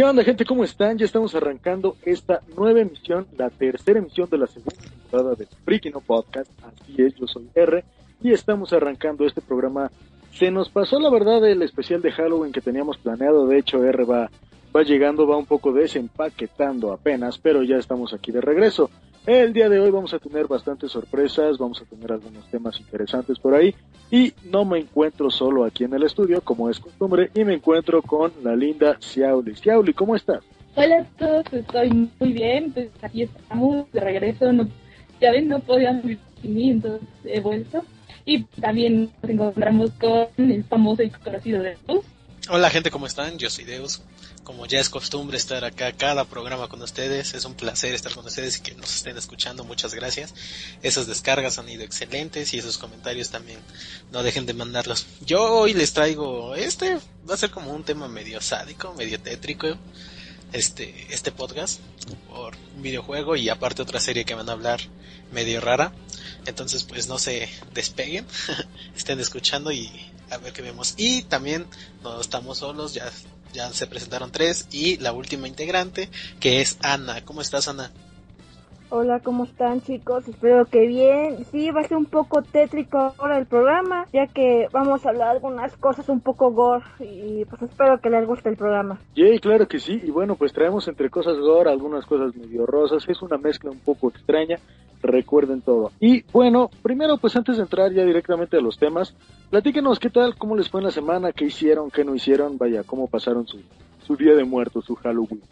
¿Qué onda gente? ¿Cómo están? Ya estamos arrancando esta nueva emisión, la tercera emisión de la segunda temporada de Freaky No Podcast. Así es, yo soy R y estamos arrancando este programa. Se nos pasó la verdad el especial de Halloween que teníamos planeado, de hecho R va, va llegando, va un poco desempaquetando apenas, pero ya estamos aquí de regreso. El día de hoy vamos a tener bastantes sorpresas, vamos a tener algunos temas interesantes por ahí y no me encuentro solo aquí en el estudio como es costumbre y me encuentro con la linda Xiauli. Xiauli, ¿cómo estás? Hola a todos, estoy muy bien, pues aquí estamos de regreso, no, ya ven, no podían vivir sin mí, entonces he vuelto y también nos encontramos con el famoso y conocido de Deus. Hola gente, ¿cómo están? Yo soy Deus. Como ya es costumbre estar acá cada programa con ustedes, es un placer estar con ustedes y que nos estén escuchando. Muchas gracias. Esas descargas han ido excelentes y esos comentarios también no dejen de mandarlos. Yo hoy les traigo este, va a ser como un tema medio sádico, medio tétrico. Este, este podcast por un videojuego y aparte otra serie que van a hablar medio rara. Entonces pues no se despeguen, estén escuchando y a ver qué vemos. Y también no estamos solos, ya, ya se presentaron tres y la última integrante que es Ana. ¿Cómo estás Ana? Hola, ¿cómo están chicos? Espero que bien. Sí, va a ser un poco tétrico ahora el programa, ya que vamos a hablar de algunas cosas un poco gore y pues espero que les guste el programa. Yay, claro que sí. Y bueno, pues traemos entre cosas gore algunas cosas medio rosas. Es una mezcla un poco extraña. Recuerden todo. Y bueno, primero pues antes de entrar ya directamente a los temas, platíquenos qué tal, cómo les fue en la semana, qué hicieron, qué no hicieron, vaya, cómo pasaron su, su día de muertos, su Halloween.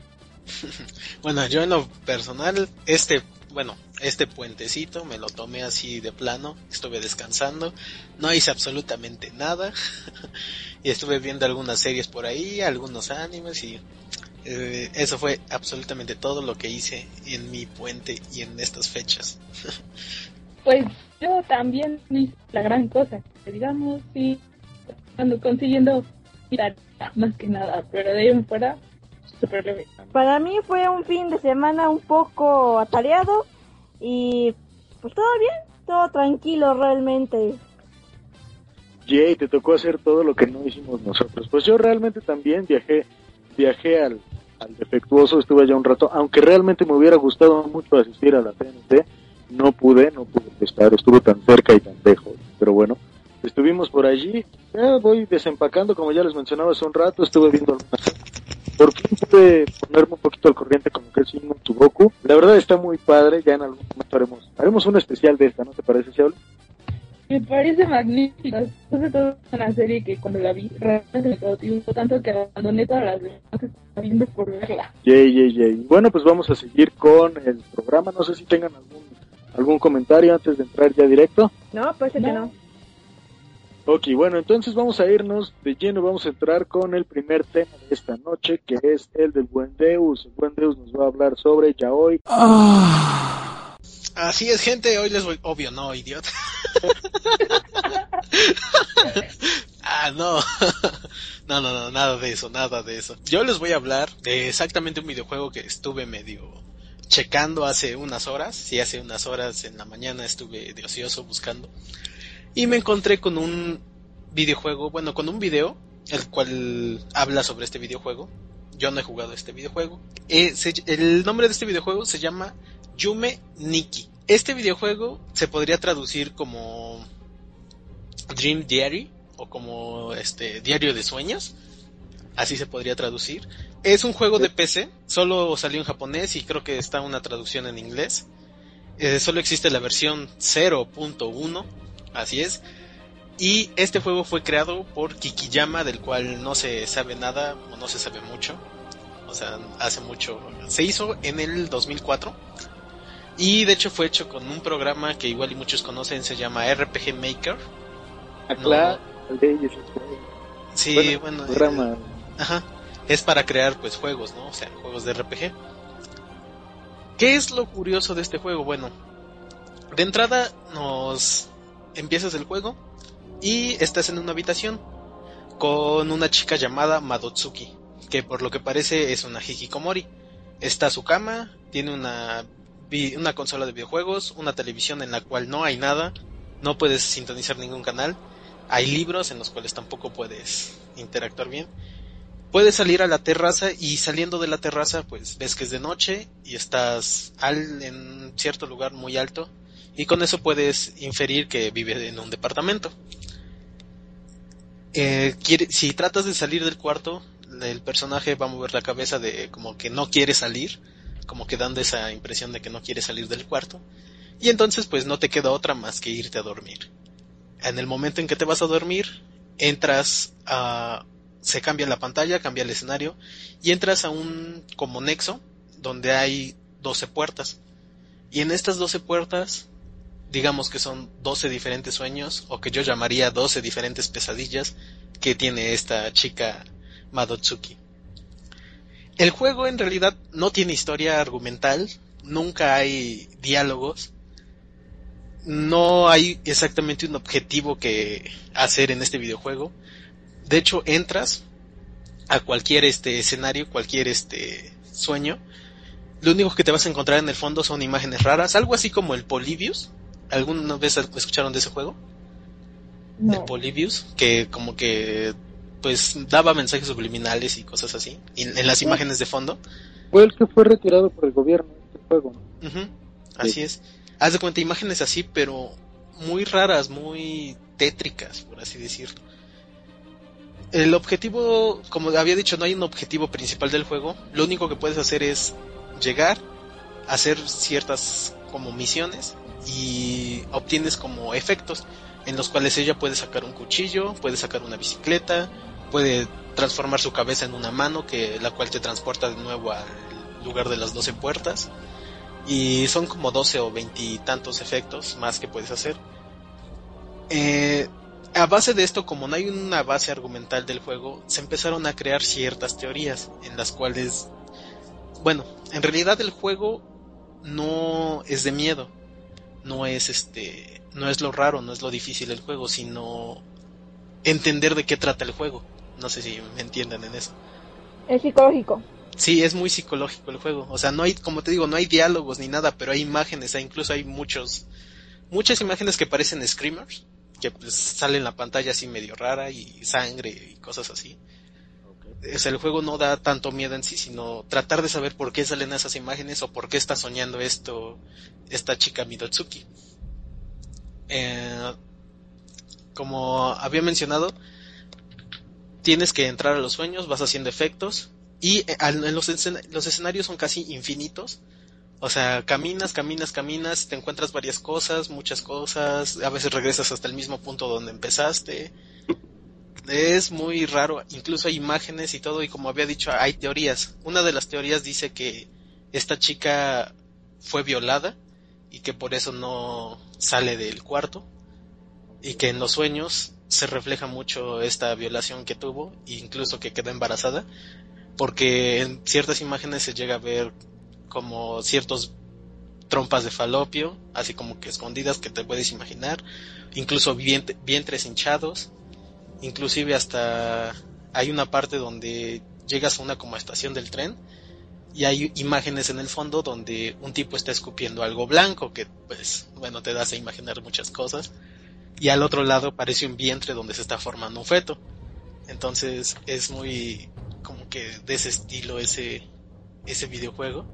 bueno, yo en lo personal, este, bueno, este puentecito me lo tomé así de plano, estuve descansando, no hice absolutamente nada y estuve viendo algunas series por ahí, algunos animes y eh, eso fue absolutamente todo lo que hice en mi puente y en estas fechas. pues yo también hice la gran cosa, digamos, y cuando consiguiendo mirar más que nada, pero de ahí en fuera super leve. Para mí fue un fin de semana un poco atareado y pues todo bien, todo tranquilo realmente. Jay, te tocó hacer todo lo que no hicimos nosotros. Pues yo realmente también viajé, viajé al, al defectuoso, estuve allá un rato, aunque realmente me hubiera gustado mucho asistir a la TNT, no pude, no pude estar, estuvo tan cerca y tan lejos, pero bueno, estuvimos por allí, ya voy desempacando, como ya les mencionaba hace un rato, estuve viendo por fin pude ponerme un poquito al corriente con lo que es Shin Goku. La verdad está muy padre, ya en algún momento haremos, haremos un especial de esta, ¿no te parece, Xiaoli? Me parece magnífica, sobre todo una serie que cuando la vi realmente me cautivó tanto que abandoné todas las demás que estaba viendo por verla. Yay, yay, yay. Bueno, pues vamos a seguir con el programa, no sé si tengan algún algún comentario antes de entrar ya directo. No, parece que no. Ok, bueno, entonces vamos a irnos de lleno, vamos a entrar con el primer tema de esta noche, que es el del Buen Deus. El Buen Deus nos va a hablar sobre Yaoi. Así es, gente, hoy les voy... Obvio, no, idiota. ah, no. no, no, no, nada de eso, nada de eso. Yo les voy a hablar de exactamente un videojuego que estuve medio checando hace unas horas. Sí, hace unas horas en la mañana estuve de ocioso buscando y me encontré con un videojuego, bueno, con un video, el cual habla sobre este videojuego. Yo no he jugado este videojuego. Eh, el nombre de este videojuego se llama Yume Nikki. Este videojuego se podría traducir como Dream Diary o como este Diario de Sueños. Así se podría traducir. Es un juego de PC, solo salió en japonés y creo que está una traducción en inglés. Eh, solo existe la versión 0.1 Así es. Y este juego fue creado por Kikiyama, del cual no se sabe nada o no se sabe mucho. O sea, hace mucho. Se hizo en el 2004. Y de hecho fue hecho con un programa que igual y muchos conocen, se llama RPG Maker. Ah, claro, Sí, bueno, programa. ajá, es para crear pues juegos, ¿no? O sea, juegos de RPG. ¿Qué es lo curioso de este juego? Bueno, de entrada nos empiezas el juego y estás en una habitación con una chica llamada Madotsuki, que por lo que parece es una hikikomori. Está a su cama, tiene una, una consola de videojuegos, una televisión en la cual no hay nada, no puedes sintonizar ningún canal, hay libros en los cuales tampoco puedes interactuar bien. Puedes salir a la terraza y saliendo de la terraza pues ves que es de noche y estás al, en cierto lugar muy alto y con eso puedes inferir que vive en un departamento. Eh, si tratas de salir del cuarto, el personaje va a mover la cabeza de como que no quiere salir, como que dando esa impresión de que no quiere salir del cuarto, y entonces pues no te queda otra más que irte a dormir. En el momento en que te vas a dormir, entras a... se cambia la pantalla, cambia el escenario, y entras a un como nexo donde hay 12 puertas. Y en estas 12 puertas digamos que son 12 diferentes sueños o que yo llamaría 12 diferentes pesadillas que tiene esta chica Madotsuki. El juego en realidad no tiene historia argumental, nunca hay diálogos, no hay exactamente un objetivo que hacer en este videojuego. De hecho, entras a cualquier este escenario, cualquier este sueño, lo único que te vas a encontrar en el fondo son imágenes raras, algo así como el Polybius, ¿Alguna vez escucharon de ese juego? De Polybius, que como que pues daba mensajes subliminales y cosas así, en, las imágenes de fondo. Fue el que fue retirado por el gobierno, este juego. Así es. Haz de cuenta imágenes así, pero muy raras, muy tétricas, por así decirlo. El objetivo, como había dicho, no hay un objetivo principal del juego. Lo único que puedes hacer es llegar, hacer ciertas como misiones y obtienes como efectos en los cuales ella puede sacar un cuchillo, puede sacar una bicicleta, puede transformar su cabeza en una mano que la cual te transporta de nuevo al lugar de las 12 puertas y son como 12 o 20 y tantos efectos más que puedes hacer. Eh, a base de esto, como no hay una base argumental del juego, se empezaron a crear ciertas teorías en las cuales, bueno, en realidad el juego no es de miedo, no es este, no es lo raro, no es lo difícil del juego, sino entender de qué trata el juego. No sé si me entienden en eso. Es psicológico. Sí, es muy psicológico el juego. O sea, no hay, como te digo, no hay diálogos ni nada, pero hay imágenes, e incluso hay muchos, muchas imágenes que parecen screamers, que pues salen en la pantalla así medio rara y sangre y cosas así. O sea, el juego no da tanto miedo en sí, sino tratar de saber por qué salen esas imágenes o por qué está soñando esto esta chica Midotsuki. Eh, como había mencionado, tienes que entrar a los sueños, vas haciendo efectos y eh, en los, los escenarios son casi infinitos. O sea, caminas, caminas, caminas, te encuentras varias cosas, muchas cosas, a veces regresas hasta el mismo punto donde empezaste es muy raro, incluso hay imágenes y todo, y como había dicho, hay teorías. Una de las teorías dice que esta chica fue violada y que por eso no sale del cuarto y que en los sueños se refleja mucho esta violación que tuvo e incluso que quedó embarazada porque en ciertas imágenes se llega a ver como ciertos trompas de falopio así como que escondidas que te puedes imaginar incluso vientres hinchados inclusive hasta hay una parte donde llegas a una como estación del tren y hay imágenes en el fondo donde un tipo está escupiendo algo blanco que pues bueno te das a imaginar muchas cosas y al otro lado parece un vientre donde se está formando un feto. Entonces es muy como que de ese estilo ese ese videojuego.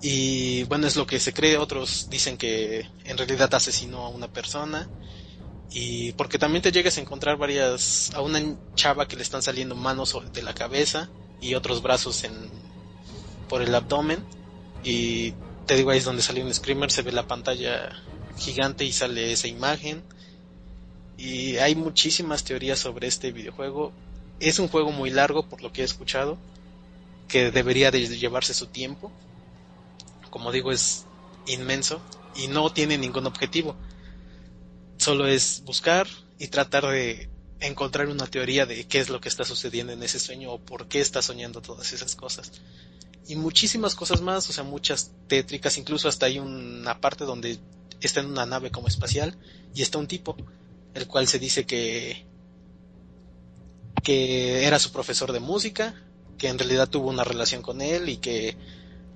Y bueno es lo que se cree. Otros dicen que en realidad asesinó a una persona y porque también te llegas a encontrar varias a una chava que le están saliendo manos de la cabeza y otros brazos en por el abdomen y te digo ahí es donde sale un screamer se ve la pantalla gigante y sale esa imagen y hay muchísimas teorías sobre este videojuego es un juego muy largo por lo que he escuchado que debería de llevarse su tiempo como digo es inmenso y no tiene ningún objetivo. Solo es buscar y tratar de encontrar una teoría de qué es lo que está sucediendo en ese sueño o por qué está soñando todas esas cosas. Y muchísimas cosas más, o sea, muchas tétricas, incluso hasta hay una parte donde está en una nave como espacial y está un tipo, el cual se dice que que era su profesor de música, que en realidad tuvo una relación con él y que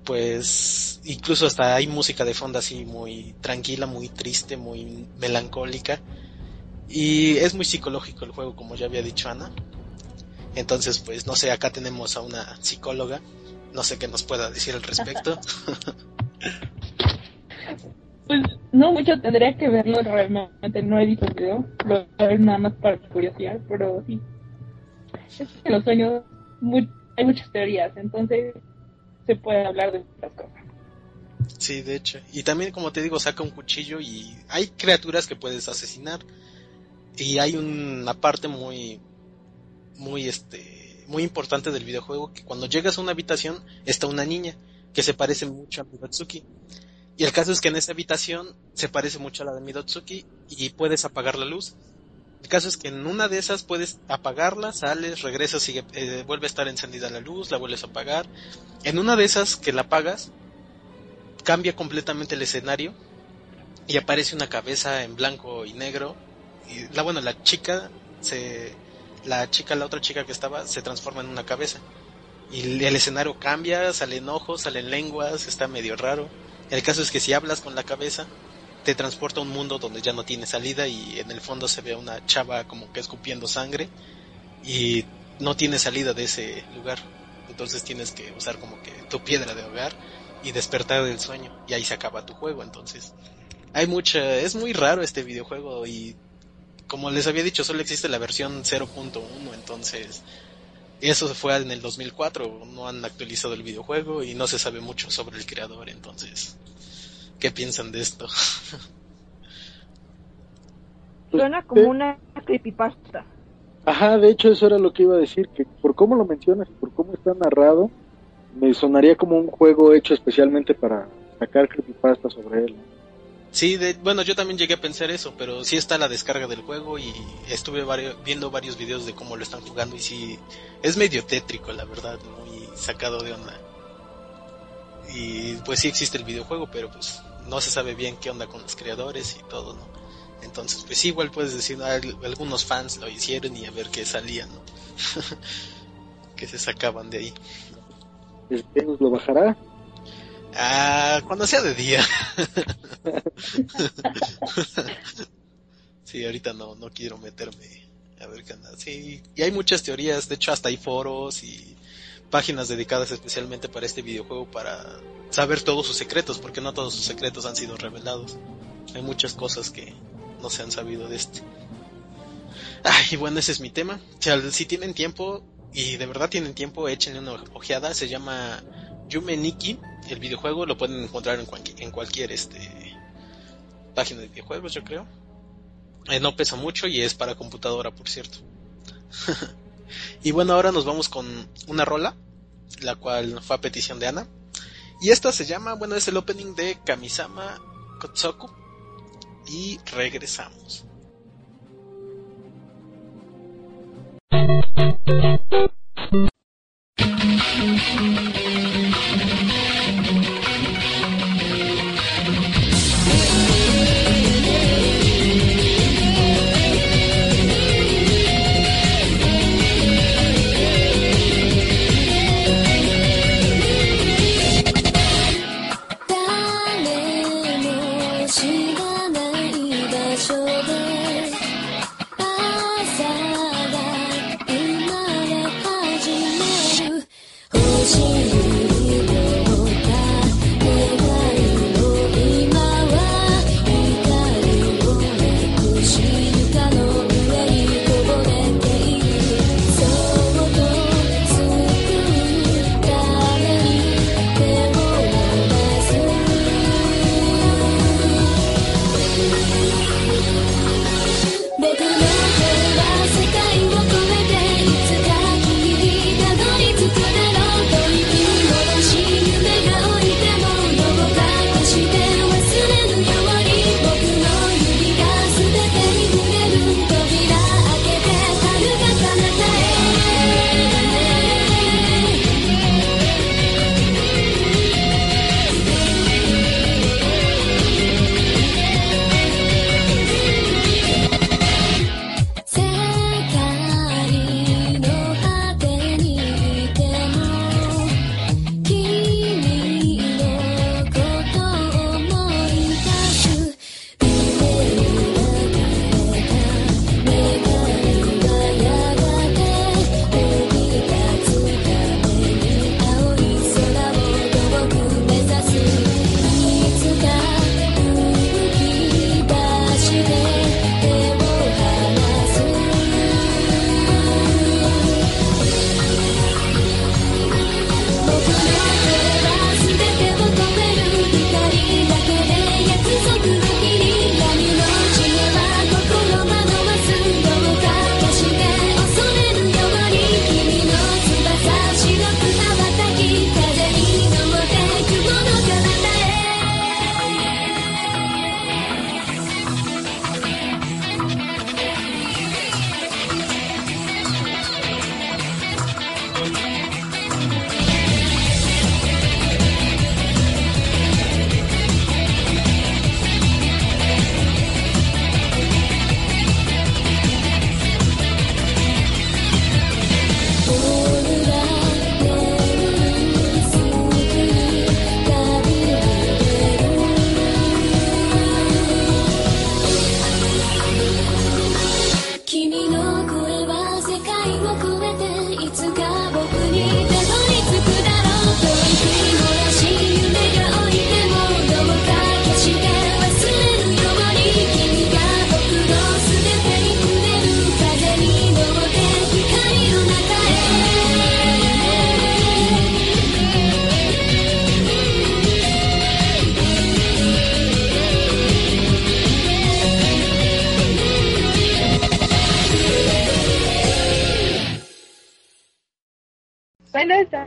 pues incluso hasta hay música de fondo así muy tranquila, muy triste, muy melancólica y es muy psicológico el juego, como ya había dicho Ana. Entonces, pues no sé, acá tenemos a una psicóloga, no sé qué nos pueda decir al respecto. pues no mucho tendría que verlo realmente, no he visto el video, lo ver nada más para curiosidad, pero sí. Es que los sueños hay muchas teorías, entonces se puede hablar de muchas cosas. Sí, de hecho. Y también, como te digo, saca un cuchillo y hay criaturas que puedes asesinar. Y hay una parte muy, muy, este, muy importante del videojuego que cuando llegas a una habitación está una niña que se parece mucho a Midotsuki. Y el caso es que en esa habitación se parece mucho a la de Midotsuki y puedes apagar la luz. El caso es que en una de esas puedes apagarla, sales, regresas y eh, vuelve a estar encendida la luz, la vuelves a apagar. En una de esas que la apagas, cambia completamente el escenario y aparece una cabeza en blanco y negro y la bueno la chica se la chica la otra chica que estaba se transforma en una cabeza. Y el escenario cambia salen ojos salen lenguas está medio raro. El caso es que si hablas con la cabeza te transporta a un mundo donde ya no tiene salida y en el fondo se ve una chava como que escupiendo sangre y no tiene salida de ese lugar. Entonces tienes que usar como que tu piedra de hogar y despertar del sueño. Y ahí se acaba tu juego entonces. Hay mucha es muy raro este videojuego y como les había dicho, solo existe la versión 0.1, entonces eso fue en el 2004, no han actualizado el videojuego y no se sabe mucho sobre el creador, entonces, ¿qué piensan de esto? Suena como una creepypasta. Ajá, de hecho eso era lo que iba a decir, que por cómo lo mencionas y por cómo está narrado, me sonaría como un juego hecho especialmente para sacar creepypasta sobre él. Sí, bueno, yo también llegué a pensar eso, pero sí está la descarga del juego y estuve viendo varios videos de cómo lo están jugando y sí, es medio tétrico, la verdad, muy sacado de onda. Y pues sí existe el videojuego, pero pues no se sabe bien qué onda con los creadores y todo, ¿no? Entonces, pues sí, igual puedes decir, ah, algunos fans lo hicieron y a ver qué salía, ¿no? que se sacaban de ahí. ¿El lo bajará? Ah, cuando sea de día. sí, ahorita no, no quiero meterme a ver qué anda. Sí, y hay muchas teorías, de hecho hasta hay foros y páginas dedicadas especialmente para este videojuego para saber todos sus secretos, porque no todos sus secretos han sido revelados. Hay muchas cosas que no se han sabido de este. Ay, bueno, ese es mi tema. si tienen tiempo, y de verdad tienen tiempo, échenle una ojeada. Se llama Yume Nikki, el videojuego lo pueden encontrar en, cualquier este, página de videojuegos, yo creo. Eh, no pesa mucho y es para computadora, por cierto. y bueno, ahora nos vamos con una rola, la cual fue a petición de Ana. Y esta se llama, bueno, es el opening de Kamisama Kotsoku. Y regresamos.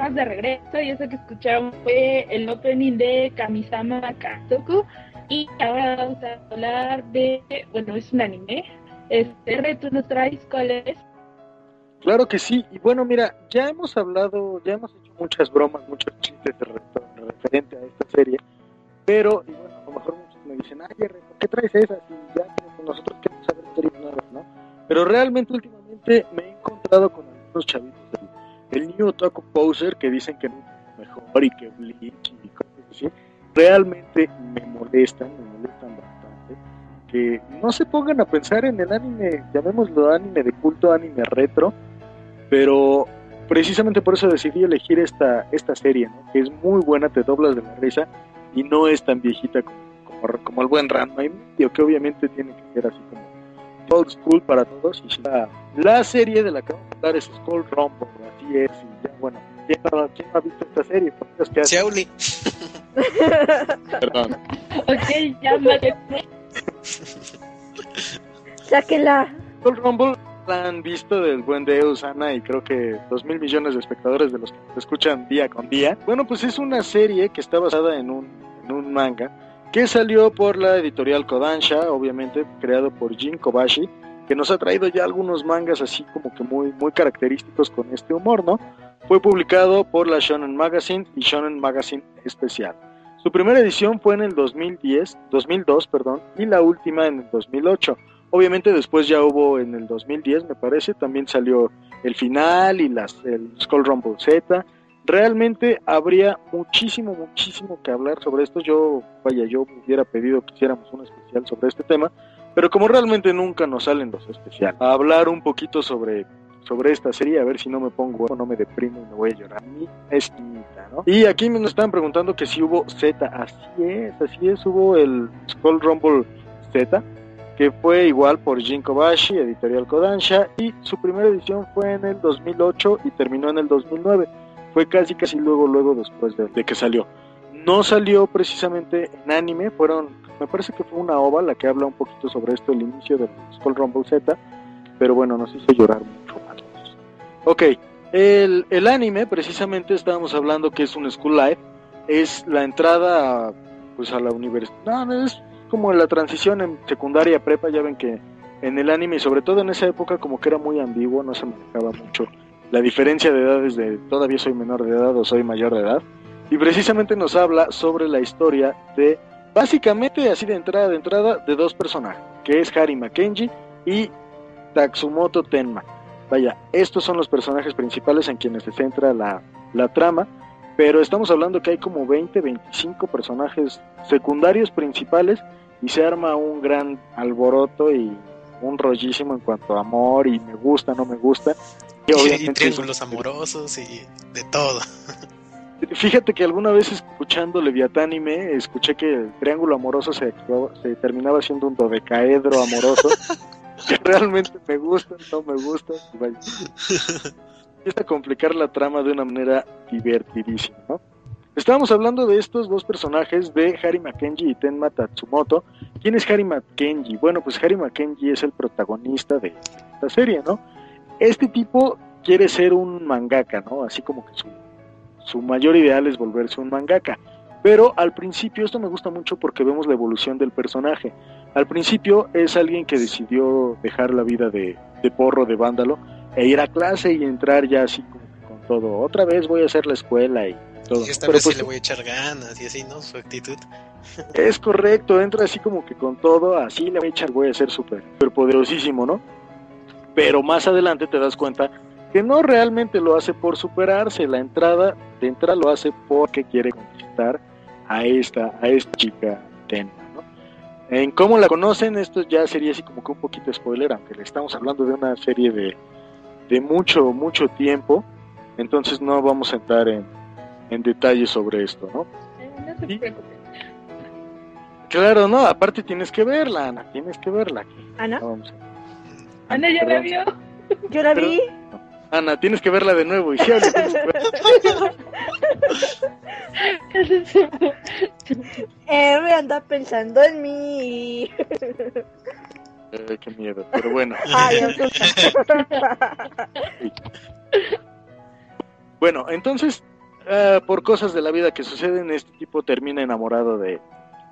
De regreso y eso que escucharon fue el opening de Kamisama Katsuku. Y ahora vamos a hablar de, bueno, es un anime. Este, ¿tú nos traes cuál es? Claro que sí. Y bueno, mira, ya hemos hablado, ya hemos hecho muchas bromas, muchos chistes referente a esta serie. Pero, y bueno, a lo mejor muchos me dicen, ay, ¿por qué traes esas? Y ya nosotros queremos saber series nuevas, ¿no? Pero realmente últimamente me he encontrado con algunos chavitos el New Otaku Poser que dicen que es mejor y que Bleach y cosas así, realmente me molestan, me molestan bastante. Que no se pongan a pensar en el anime, llamémoslo anime de culto, anime retro, pero precisamente por eso decidí elegir esta, esta serie, ¿no? que es muy buena, te doblas de la risa y no es tan viejita como, como, el buen Ranma, que obviamente tiene que ser así como old school para todos. Y la, la serie de la que vamos a hablar es Skull Rumble, así es. Y ya, bueno, ¿quién no, quién ha visto esta serie? Shauli. Perdón. ok, llámate. Sáquela. Skull Rumble la han visto del buen Deus, Ana, y creo que dos mil millones de espectadores de los que te escuchan día con día. Bueno, pues es una serie que está basada en un, en un manga que salió por la editorial Kodansha, obviamente creado por Jin Kobashi, que nos ha traído ya algunos mangas así como que muy, muy característicos con este humor, ¿no? Fue publicado por la Shonen Magazine y Shonen Magazine Especial. Su primera edición fue en el 2010, 2002, perdón, y la última en el 2008. Obviamente después ya hubo en el 2010, me parece, también salió el final y las, el Skull Rumble Z, realmente habría muchísimo, muchísimo que hablar sobre esto. Yo, vaya, yo hubiera pedido que hiciéramos un especial sobre este tema, pero como realmente nunca nos salen los especiales, a hablar un poquito sobre, sobre esta serie, a ver si no me pongo no me deprimo y me voy a llorar. Esquinita, ¿no? Y aquí me están preguntando que si hubo Z, así es, así es, hubo el Skull Rumble Z, que fue igual por Jin Kobashi, editorial Kodansha, y su primera edición fue en el 2008 y terminó en el 2009 fue casi casi luego luego después de, que salió. No salió precisamente en anime, fueron, me parece que fue una ova la que habla un poquito sobre esto, el inicio del Skull Rumble Z, pero bueno, nos hizo llorar mucho más. Ok, el, el anime, precisamente estábamos hablando que es un School Life, es la entrada a, pues a la universidad, no, es como la transición en secundaria prepa, ya ven que en el anime, y sobre todo en esa época, como que era muy ambiguo, no se manejaba mucho la diferencia de edades de todavía soy menor de edad o soy mayor de edad. Y precisamente nos habla sobre la historia de, básicamente así de entrada de entrada, de dos personajes, que es Harry Mackenzie y Tatsumoto Tenma. Vaya, estos son los personajes principales en quienes se centra la, la trama, pero estamos hablando que hay como 20, 25 personajes secundarios principales y se arma un gran alboroto y un rollísimo en cuanto a amor y me gusta, no me gusta. Y, triángulos amorosos y de todo. Fíjate que alguna vez escuchando Leviatánime, escuché que el triángulo amoroso se, se terminaba siendo un dodecaedro amoroso. que realmente me gusta, no me gusta. Empieza a complicar la trama de una manera divertidísima, ¿no? Estábamos hablando de estos dos personajes de Harry Mackenzie y Tenma Tatsumoto. ¿Quién es Harry Mackenzie? Bueno, pues Harry Mackenzie es el protagonista de esta serie, ¿no? Este tipo quiere ser un mangaka, ¿no? Así como que su, mayor ideal es volverse un mangaka. Pero al principio, esto me gusta mucho porque vemos la evolución del personaje. Al principio es alguien que decidió dejar la vida de, porro, de vándalo, e ir a clase y entrar ya así como con todo. Otra vez voy a hacer la escuela y todo. Y esta vez sí pues le voy a echar ganas y así, ¿no? Su actitud. Es correcto, entra así como que con todo, así le voy a echar, voy a ser súper poderosísimo, ¿no? pero más adelante te das cuenta que no realmente lo hace por superarse, la entrada de entrada lo hace porque quiere conquistar a esta, a esta chica Tenma, ¿no? En cómo la conocen, esto ya sería así como que un poquito spoiler, aunque le estamos hablando de una serie de, de mucho, mucho tiempo, entonces no vamos a entrar en, en detalles sobre esto, ¿no? Claro, no, aparte tienes que verla, Ana, tienes que verla. Ana. Vamos Ana ya la vio. Yo la vi. Ana, tienes que verla de nuevo. Y sí, eh, me anda pensando en mí. Qué miedo, pero bueno. Ay, Bueno, entonces, uh, por cosas de la vida que suceden, este tipo termina enamorado de,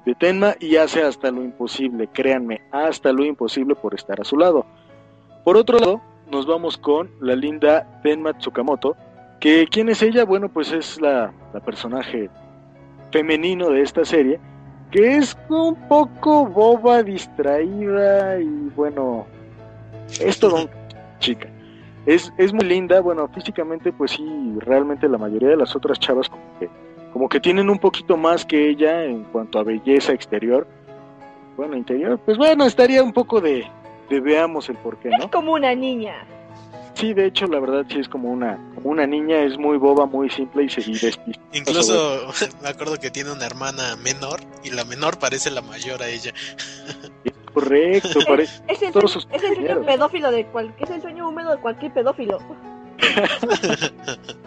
de Tenma y hace hasta lo imposible, créanme, hasta lo imposible por estar a su lado. Por otro lado, nos vamos con la linda Tenma Tsukamoto, que ¿quién es ella? Bueno, pues es la, la personaje femenino de esta serie, que es un poco boba, distraída y bueno, es todo un chica. Es, es muy linda, bueno, físicamente pues sí, realmente la mayoría de las otras chavas como que, como que tienen un poquito más que ella en cuanto a belleza exterior. Bueno, interior, pues bueno, estaría un poco de, de veamos el porqué, ¿no? Es como una niña. Sí, de hecho, la verdad sí es como una, como una niña, es muy boba, muy simple y se despista. Incluso me acuerdo que tiene una hermana menor y la menor parece la mayor a ella. Correcto, parece. Es el, todos sueño, sus es el sueño pedófilo de cual, es el sueño húmedo de cualquier pedófilo.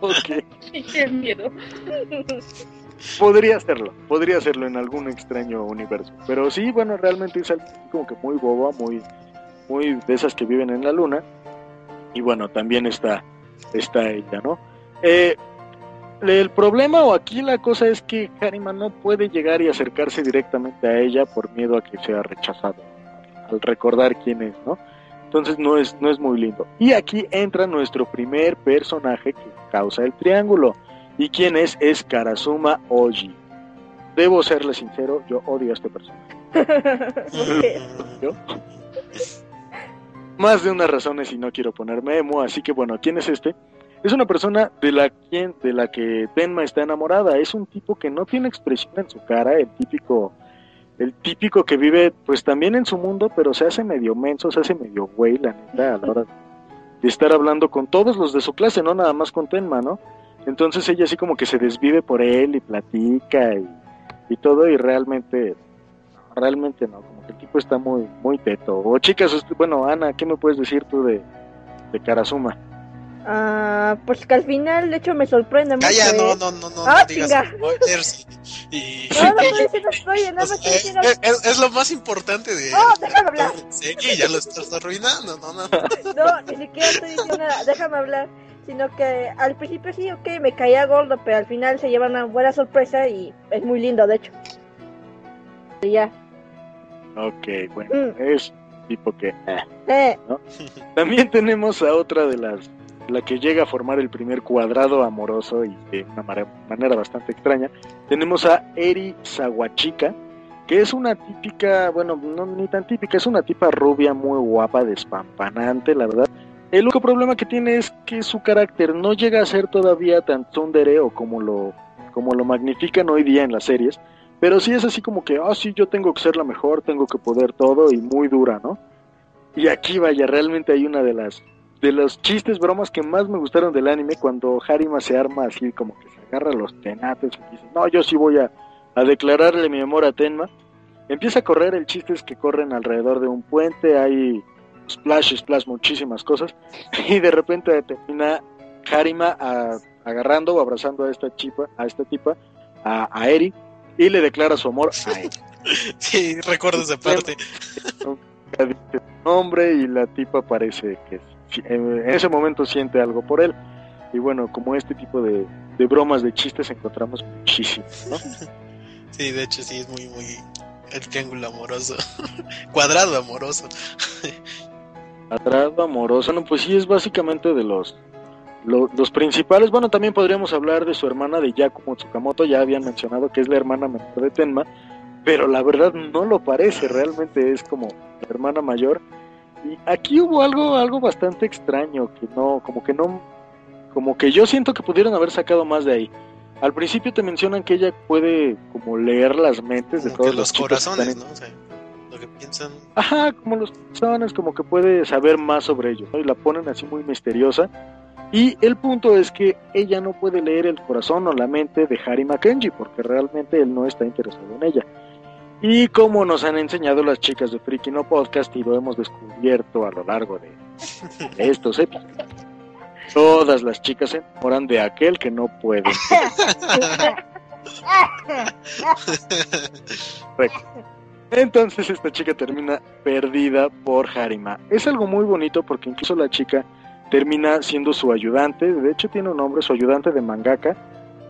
Ok. Qué miedo. Podría hacerlo, podría hacerlo en algún extraño universo. Pero sí, bueno, realmente es algo como que muy boba, muy, muy de esas que viven en la luna. Y bueno, también está, está ella, ¿no? Eh, el problema o aquí la cosa es que Harima no puede llegar y acercarse directamente a ella por miedo a que sea rechazado al recordar quién es, ¿no? Entonces no es, no es muy lindo. Y aquí entra nuestro primer personaje que causa el triángulo. ¿Y quién es? Es Karasuma Oji. Debo serle sincero, yo odio a este personaje. ¿Yo? Más de unas razones y no quiero ponerme emo, así que bueno, ¿quién es este? Es una persona de la, quien, de la que Tenma está enamorada. Es un tipo que no tiene expresión en su cara, el típico, el típico que vive pues también en su mundo, pero se hace medio menso, se hace medio güey, la neta, a la hora de estar hablando con todos los de su clase, no nada más con Tenma, ¿no? Entonces ella así como que se desvive por él y platica y, y todo y realmente, realmente no, como que el tipo está muy, muy teto. O chicas, bueno, Ana, ¿qué me puedes decir tú de, de Karasuma? Ah, pues que al final, de hecho, me sorprende mucho. Calla, no, ¿eh? no, no, no, Ah, no digas spoilers y... y- No, no estoy diciendo spoiler, nada más es, es lo más importante de... Oh, déjame hablar. Sí, ya lo estás arruinando, no, no. No, ni siquiera estoy diciendo nada, déjame hablar. Sino que al principio sí, ok, me caía gordo, pero al final se lleva una buena sorpresa y es muy lindo, de hecho. Y ya. Ok, bueno, Mm. es tipo que... eh. También tenemos a otra de las, la que llega a formar el primer cuadrado amoroso y de una manera bastante extraña. Tenemos a Eri Sawachika, que es una típica, bueno, no ni tan típica, es una tipa rubia muy guapa, despampanante, la verdad. El único problema que tiene es que su carácter no llega a ser todavía tan tsundere o como lo, como lo magnifican hoy día en las series, pero sí es así como que, ah, sí, yo tengo que ser la mejor, tengo que poder todo y muy dura, ¿no? Y aquí vaya, realmente hay una de las de los chistes, bromas que más me gustaron del anime cuando Harima se arma así como que se agarra los tenates y dice, no, yo sí voy a, a declararle mi amor a Tenma. Empieza a correr, el chiste es que corren alrededor de un puente, hay splash, splash, muchísimas cosas, y de repente termina Harima a- agarrando o abrazando a esta chipa, a esta tipa, a, a Eri, y le declara su amor a Eri. Sí, recuerdo esa parte. dice su nombre y la tipa parece que en ese momento siente algo por él. Y bueno, como este tipo de, de bromas, de chistes encontramos muchísimo, ¿no? Sí, de hecho sí es muy, muy... El triángulo amoroso. Cuadrado amoroso. Atrado, amoroso, no, pues sí es básicamente de los, lo- los principales. Bueno, también podríamos hablar de su hermana de Yakumo Tsukamoto, ya habían mencionado que es la hermana menor de Tenma, pero la verdad no lo parece, realmente es como la hermana mayor. Y aquí hubo algo, algo bastante extraño, que no, como que no, como que yo siento que pudieron haber sacado más de ahí. Al principio te mencionan que ella puede como leer las mentes de que todos los chicos que están corazones, en- ¿no? Que piensan... Ajá, como los personas, como que puede saber más sobre ellos, ¿no? Y la ponen así muy misteriosa. Y el punto es que ella no puede leer el corazón o la mente de Harry Kenji, porque realmente él no está interesado en ella. Y como nos han enseñado las chicas de Freaky No Podcast y lo hemos descubierto a lo largo de, de estos episodios, todas las chicas se enamoran de aquel que no puede. Entonces esta chica termina perdida por Harima. Es algo muy bonito porque incluso la chica termina siendo su ayudante, de hecho tiene un nombre, su ayudante de mangaka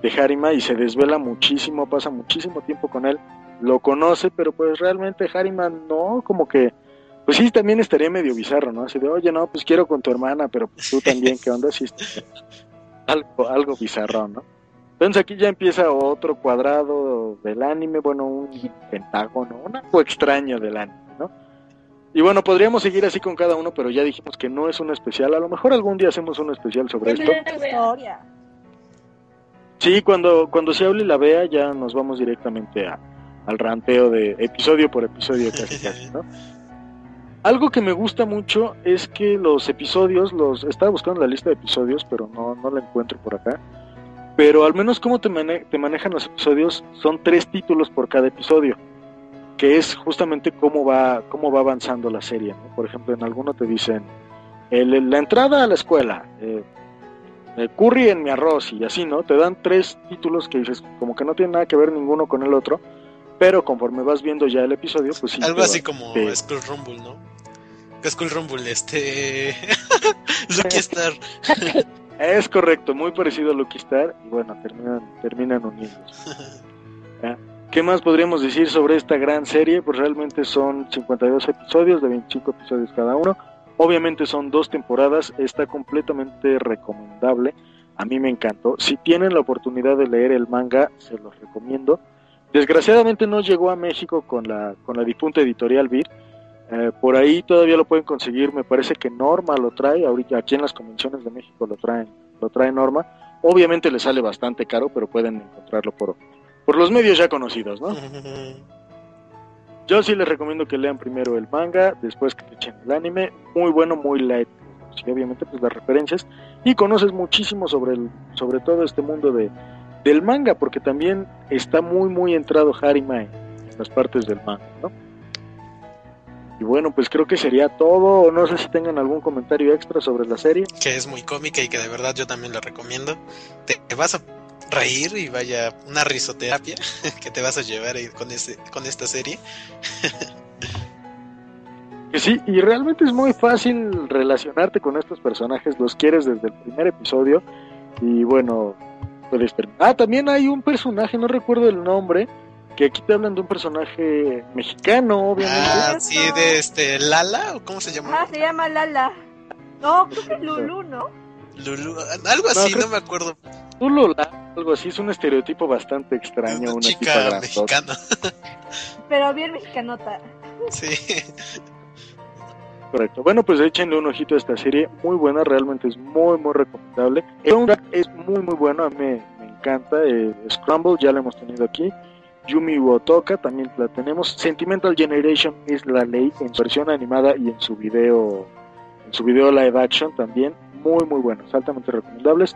de Harima y se desvela muchísimo, pasa muchísimo tiempo con él, lo conoce, pero pues realmente Harima no, como que, pues sí, también estaría medio bizarro, ¿no? Así de, oye, no, pues quiero con tu hermana, pero pues tú también, ¿qué onda? Sí, algo, algo bizarro, ¿no? Entonces aquí ya empieza otro cuadrado del anime, bueno, un pentágono, un algo extraño del anime, ¿no? Y bueno, podríamos seguir así con cada uno, pero ya dijimos que no es un especial. A lo mejor algún día hacemos un especial sobre esto. Historia. Sí, cuando, cuando se hable y la vea, ya nos vamos directamente a, al ranteo de episodio por episodio, casi casi, ¿no? Algo que me gusta mucho es que los episodios, los estaba buscando la lista de episodios, pero no, no la encuentro por acá. Pero al menos como te, mane- te manejan los episodios, son tres títulos por cada episodio, que es justamente cómo va, cómo va avanzando la serie. ¿no? Por ejemplo, en alguno te dicen el- la entrada a la escuela, eh, el curry en mi arroz y así, ¿no? Te dan tres títulos que dices como que no tienen nada que ver ninguno con el otro, pero conforme vas viendo ya el episodio, pues sí. Algo así va- como te- Skull Rumble, ¿no? Skull Rumble, este. Lucky Star. Es correcto, muy parecido a Lucky Star y bueno, terminan, terminan uniéndose. ¿Ya? ¿Qué más podríamos decir sobre esta gran serie? Pues realmente son 52 episodios, de 25 episodios cada uno. Obviamente son dos temporadas, está completamente recomendable. A mí me encantó. Si tienen la oportunidad de leer el manga, se los recomiendo. Desgraciadamente no llegó a México con la, con la difunta editorial Vir. Eh, por ahí todavía lo pueden conseguir, me parece que Norma lo trae, ahorita aquí en las convenciones de México lo traen, lo trae Norma. Obviamente le sale bastante caro, pero pueden encontrarlo por, por los medios ya conocidos, ¿no? Yo sí les recomiendo que lean primero el manga, después que echen el anime, muy bueno, muy light, sí, obviamente pues las referencias y conoces muchísimo sobre el, sobre todo este mundo de del manga, porque también está muy muy entrado Harima en, en las partes del manga, ¿no? Y bueno, pues creo que sería todo. No sé si tengan algún comentario extra sobre la serie. que es muy cómica y que de verdad yo también la recomiendo. Te, vas a reír y vaya una risoterapia que te vas a llevar con este con esta serie. Que sí, y realmente es muy fácil relacionarte con estos personajes. Los quieres desde el primer episodio. Y bueno, puedes terminar. Ah, también hay un personaje, no recuerdo el nombre. Que aquí te hablan de un personaje mexicano, obviamente. Ah, sí, de este Lala o cómo se llama? Ah, se llama Lala. No, creo que es Lulu, ¿no? Lulu, algo así, no me acuerdo. Lo algo así, es un estereotipo bastante extraño. una Una tipa chica mexicana. Pero bien mexicanota. Sí. Correcto. Bueno, pues échenle un ojito a esta serie. Muy buena, realmente es muy, muy recomendable. El soundtrack es muy, muy bueno. A mí me, me encanta. Eh, Scramble ya la hemos tenido aquí. Yumi Wotoka también la tenemos. Sentimental Generation es la ley en su versión animada y en su video, en su video live action también. Muy, muy buenos. Altamente recomendables.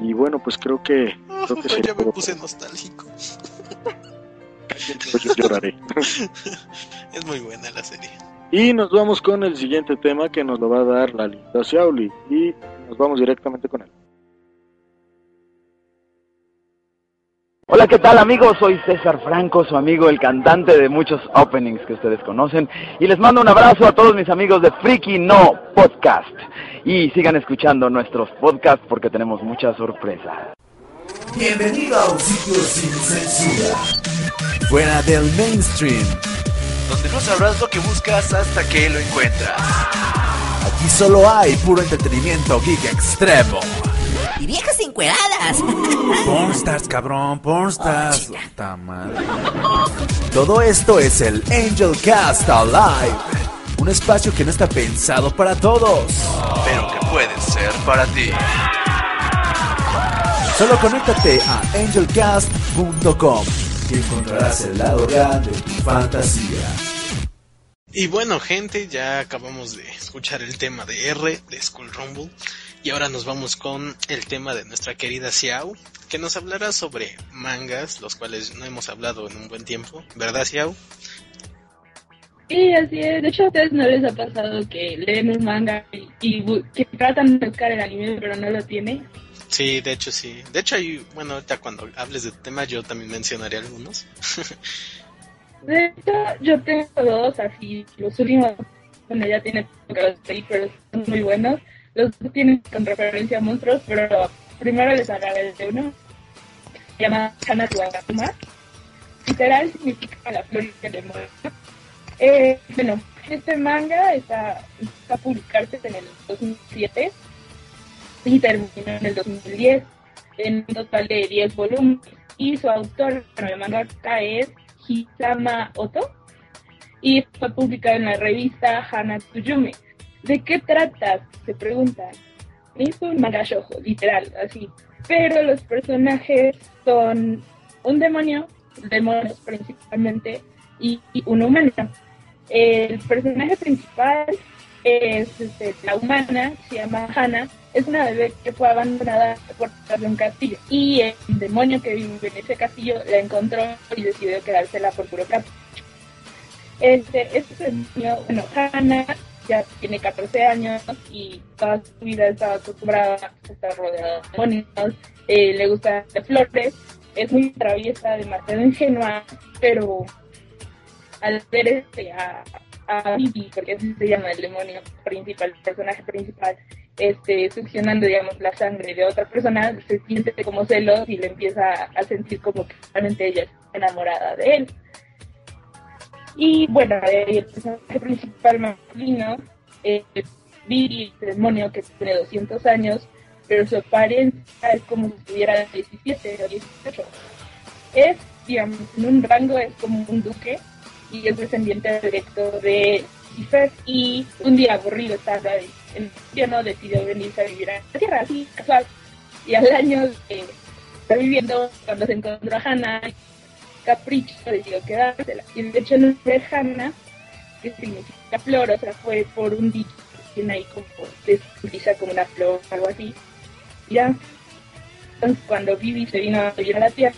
Y bueno, pues creo que, creo que ya me todo. puse nostálgico. Yo lloraré. Es muy buena la serie. Y nos vamos con el siguiente tema que nos lo va a dar la linda Xiaoli. Y nos vamos directamente con él. Hola, ¿qué tal amigos? Soy César Franco, su amigo, el cantante de muchos openings que ustedes conocen. Y les mando un abrazo a todos mis amigos de Freaky No Podcast. Y sigan escuchando nuestros podcasts porque tenemos muchas sorpresas. Bienvenido a un sitio sin censura. Fuera del mainstream. donde no sabrás lo que buscas hasta que lo encuentras. Aquí solo hay puro entretenimiento geek extremo. Y viejas encueradas. Pornstars, cabrón, Pornstars. Madre. Todo esto es el Angel Cast Alive. Un espacio que no está pensado para todos. Pero que puede ser para ti. Solo conéctate a angelcast.com y encontrarás el lado real de tu fantasía. Y bueno, gente, ya acabamos de escuchar el tema de R, de Skull Rumble. Y ahora nos vamos con el tema de nuestra querida Xiao, que nos hablará sobre mangas, los cuales no hemos hablado en un buen tiempo. ¿Verdad, Xiao? Sí, así es. De hecho, a ustedes no les ha pasado que leen un manga y, que tratan de buscar el anime, pero no lo tienen. Sí, de hecho sí. De hecho, hay, bueno, ahorita cuando hables de tema yo también mencionaré algunos. De hecho, yo tengo dos así, los últimos, bueno, ya tiene pero son muy buenos. Los dos tienen con referencia a monstruos, pero primero les hablaré de uno. Se llama. Literal significa la flor del demonio. Eh, bueno, este manga está, está a publicarse en el 2007 y terminó en el 2010 en un total de 10 volúmenes. Y su autor, el mangaka es Hisama Oto y fue publicado en la revista Hana Tsujume. ¿De qué trata? Se preguntan. Es un manga shoujo, literal, así. Pero los personajes son un demonio, demonios principalmente, y, y un humano. El personaje principal es este, la humana, se llama Hana, es una bebé que fue abandonada por de un castillo y el demonio que vive en ese castillo la encontró y decidió quedársela por puro. Este, este demonio, bueno, Hana ya tiene 14 años y toda su vida está acostumbrada a estar rodeada de demonios, eh, le gustan las flores, es muy traviesa, demasiado ingenua, pero al ver este, a, a porque así se llama el demonio principal, el personaje principal, este, succionando, digamos, la sangre de otra persona, se siente como celos y le empieza a sentir como que realmente ella está enamorada de él. Y bueno, el personaje principal masculino, eh, Vivi, el demonio que tiene 200 años, pero su apariencia es como si tuviera 17 o 18. Es, digamos, en un rango es como un duque y es descendiente directo de Lucifer y un día aburrido estaba en el infierno decidió venirse a vivir a la tierra así casual y al año de estar viviendo cuando se encontró a Hannah Capricho decidió quedársela y de hecho el nombre de Hannah que significa flor o sea fue por un dicho que tiene ahí como se utiliza como una flor algo así ya entonces cuando Vivi se vino a vivir a la tierra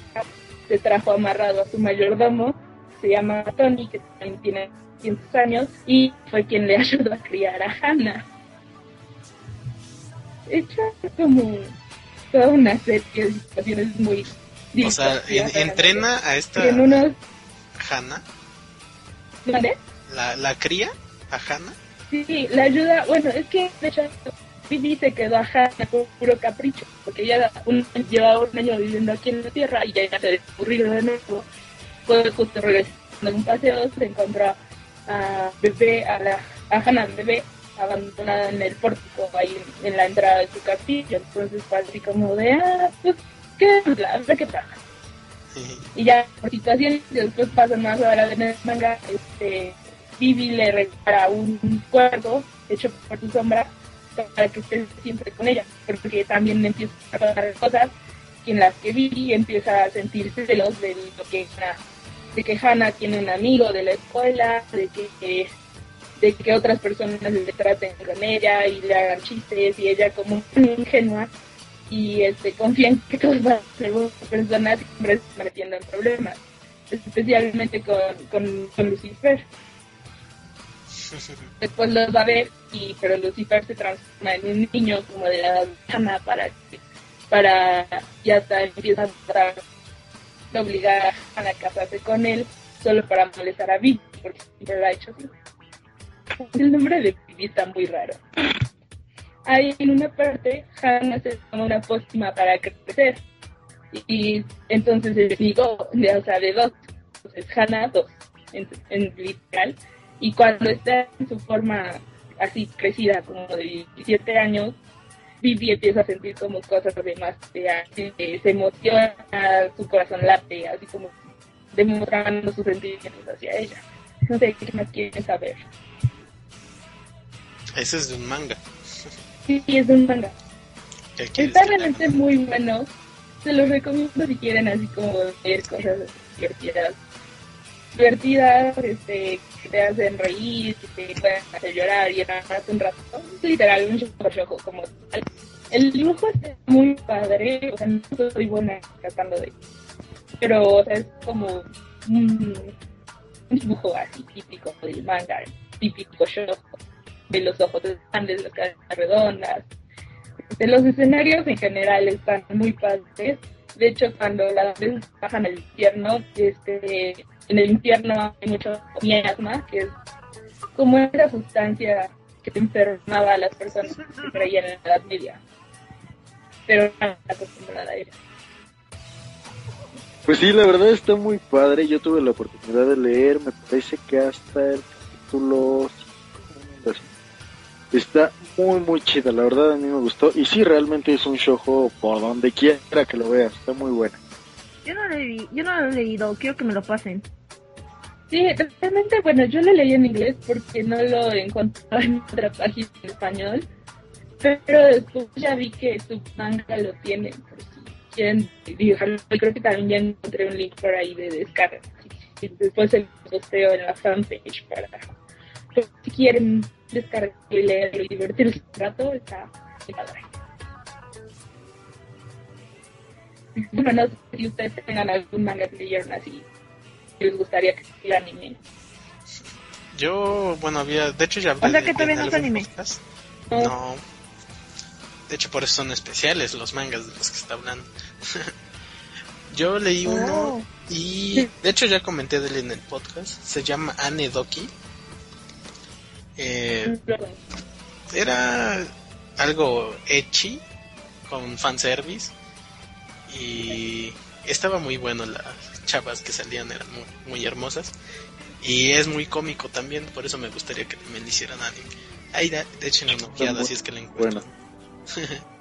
se trajo amarrado a su mayordomo se llama Tony, que también tiene 200 años, y fue quien le ayudó a criar a Hannah. Hecha como toda una serie de situaciones muy O sea, en- entrena a esta en unos... Hannah, ¿Vale? la, la cría a Hannah. Sí, la ayuda, bueno, es que de hecho Vivi se quedó a Hannah por puro capricho, porque ella un, llevaba un año viviendo aquí en la Tierra y ya se aburrido de nuevo. Fue justo regresando en un paseo, se encontró a bebé, a la a Hannah bebé abandonada en el pórtico ahí en, en la entrada de su castillo. Entonces fue así como de, ah, pues, ¿qué onda? A ver qué pasa. Y ya por situaciones que después pasan más adelante en el manga, este, Vivi le regala un cuerdo hecho por su sombra para que esté siempre con ella, porque también empieza a pasar cosas en las que Vivi empieza a sentir celos de lo que Hannah, de que Hannah tiene un amigo de la escuela, de que de que otras personas le traten con ella y le hagan chistes y ella como ingenua y este confía en que todas las personas siempre se están metiendo en problemas, especialmente con, con, con Lucifer. Después los va a ver, y, pero Lucifer se transforma en un niño como de la Hannah para que, para ya hasta empieza a obligar a a casarse con él solo para molestar a Vivi, porque siempre lo ha hecho así. El nombre de Vivi está muy raro. Ahí en una parte, Hannah se toma una pócima para crecer. Y entonces le digo, de, o sea, de dos. Entonces Hannah, dos, en, en literal. Y cuando está en su forma así crecida, como de 17 años, Vivi empieza a sentir como cosas de más, de, de, se emociona, su corazón late, así como demostrando sus sentimientos hacia ella. No sé qué más quieren saber. Ese es de un manga. Sí, es un manga. ¿Qué quieres Está realmente muy bueno. Se los recomiendo si quieren así como ver cosas divertidas. Divertidas, este, que te hacen reír, que te pueden hacer llorar y enamorarte un rato. Es literal, un show como tal. El dibujo es muy padre, o sea, no soy buena tratando de... Pero, o sea, es como un, un dibujo así típico del manga, típico show de los ojos grandes, las caras redondas. Los escenarios en general están muy padres. De hecho, cuando las veces bajan al infierno, este, en el infierno hay mucho miasma, que es como esa sustancia que enfermaba a las personas que creían en la Edad Media. Pero no acostumbrada a eso. Pues sí, la verdad está muy padre. Yo tuve la oportunidad de leer, me parece que hasta el capítulo está muy muy chida, la verdad a mí me gustó y sí realmente es un show por donde quiera que lo veas, está muy buena. Yo no, lo he, yo no lo he leído, quiero que me lo pasen. Sí, realmente, bueno, yo lo leí en inglés porque no lo encontraba en otra página en español, pero después ya vi que su manga lo tiene, por si quieren dibujarlo. Creo que también ya encontré un link por ahí de descarga. Y después el posteo en la fanpage para si quieren descargarlo y leerlo y divertirse un rato, está muy padre. Bueno, no sé si ustedes tengan algún manga que leyeron así que les gustaría que el anime. Yo, bueno, había, de hecho ya hablé O sea que todavía no es anime. podcast. No. No. De hecho, por eso son especiales los mangas de los que está hablando. Yo leí uno Oh. y de hecho ya comenté de él en el podcast. Se llama Anedoki. Eh, era algo ecchi con fanservice y estaba muy bueno las chavas que salían eran muy, muy hermosas y es muy cómico también por eso me gustaría que también le hicieran anime ahí da, de hecho una ojeada si es que la encuentran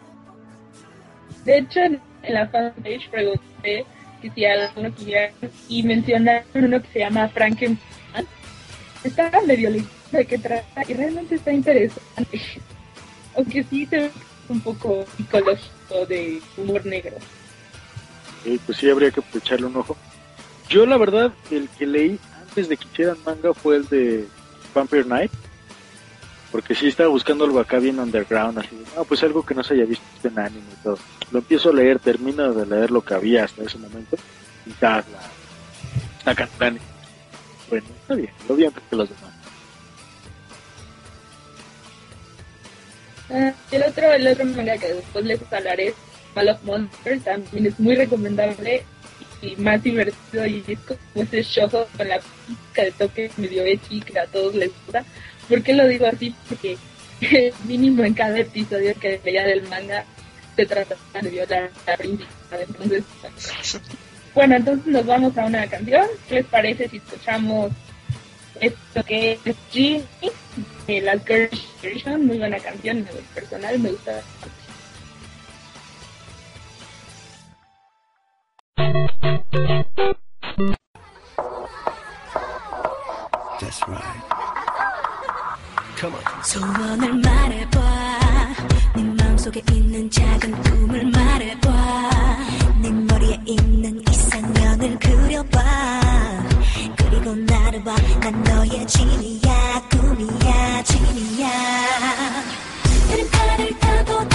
De hecho, en, la fanpage pregunté que si alguno quería y mencionaron uno que se llama Frankenstein. Está medio lejos de qué trata y realmente está interesante. Aunque sí se ve un poco psicológico de humor negro. Eh, pues sí, habría que echarle un ojo. Yo, la verdad, el que leí antes de que hicieran manga fue el de Vampire Knight. Porque sí estaba buscando algo acá bien underground, así de, no, pues algo que no se haya visto en anime y todo. Lo empiezo a leer, termino de leer lo que había hasta ese momento. Y está la, cantante. Bueno, está bien, lo vi antes que los demás. Ah, el otro, el otro manga que después les hablaré es of Monsters, también es muy recomendable y más divertido y es como ese show con la pizca de toque medio echi que a todos les gusta. ¿Por qué lo digo así? Porque mínimo en cada episodio que veía del manga se trata de violar la principal, entonces bueno, entonces nos vamos a una canción. ¿Qué les parece si escuchamos esto que es Genie de la Girl Generation? Muy buena canción, en lo personal me gusta bastante. That's right. Come on. 소원을 말해봐 네 마음속에 있는 작은 꿈을 말해봐 네 머리에 있는 이상형을 그려봐 나를 봐 난 너의 진이야 꿈이야 진이야. 그림판을 타고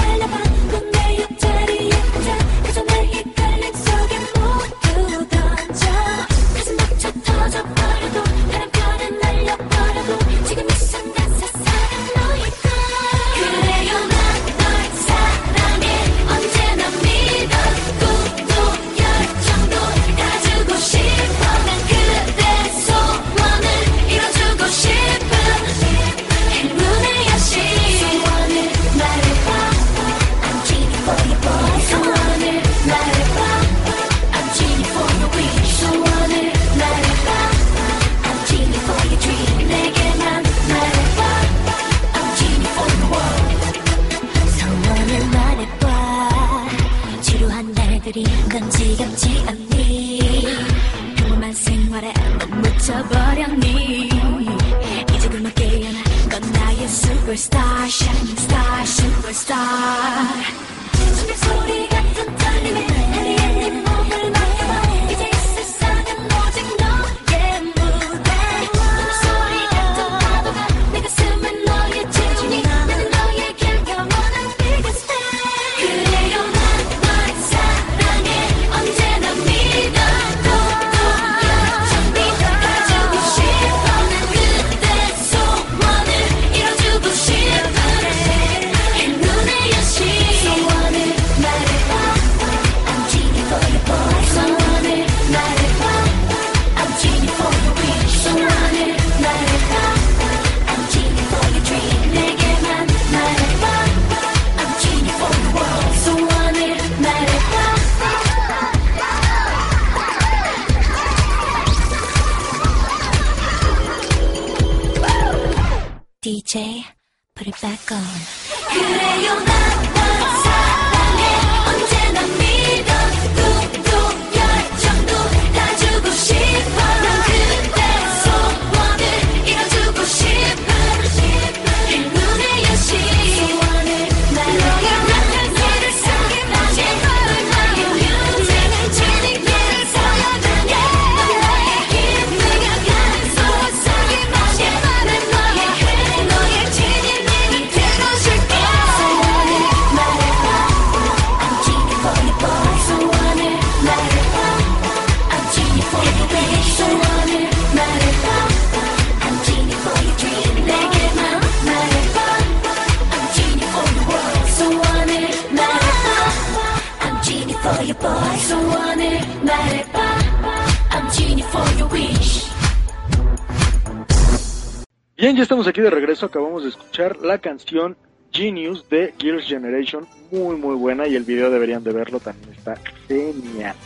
estamos aquí de regreso. Acabamos de escuchar la canción Genius de Gears Generation. Muy, muy buena. Y el video deberían de verlo. También está genial.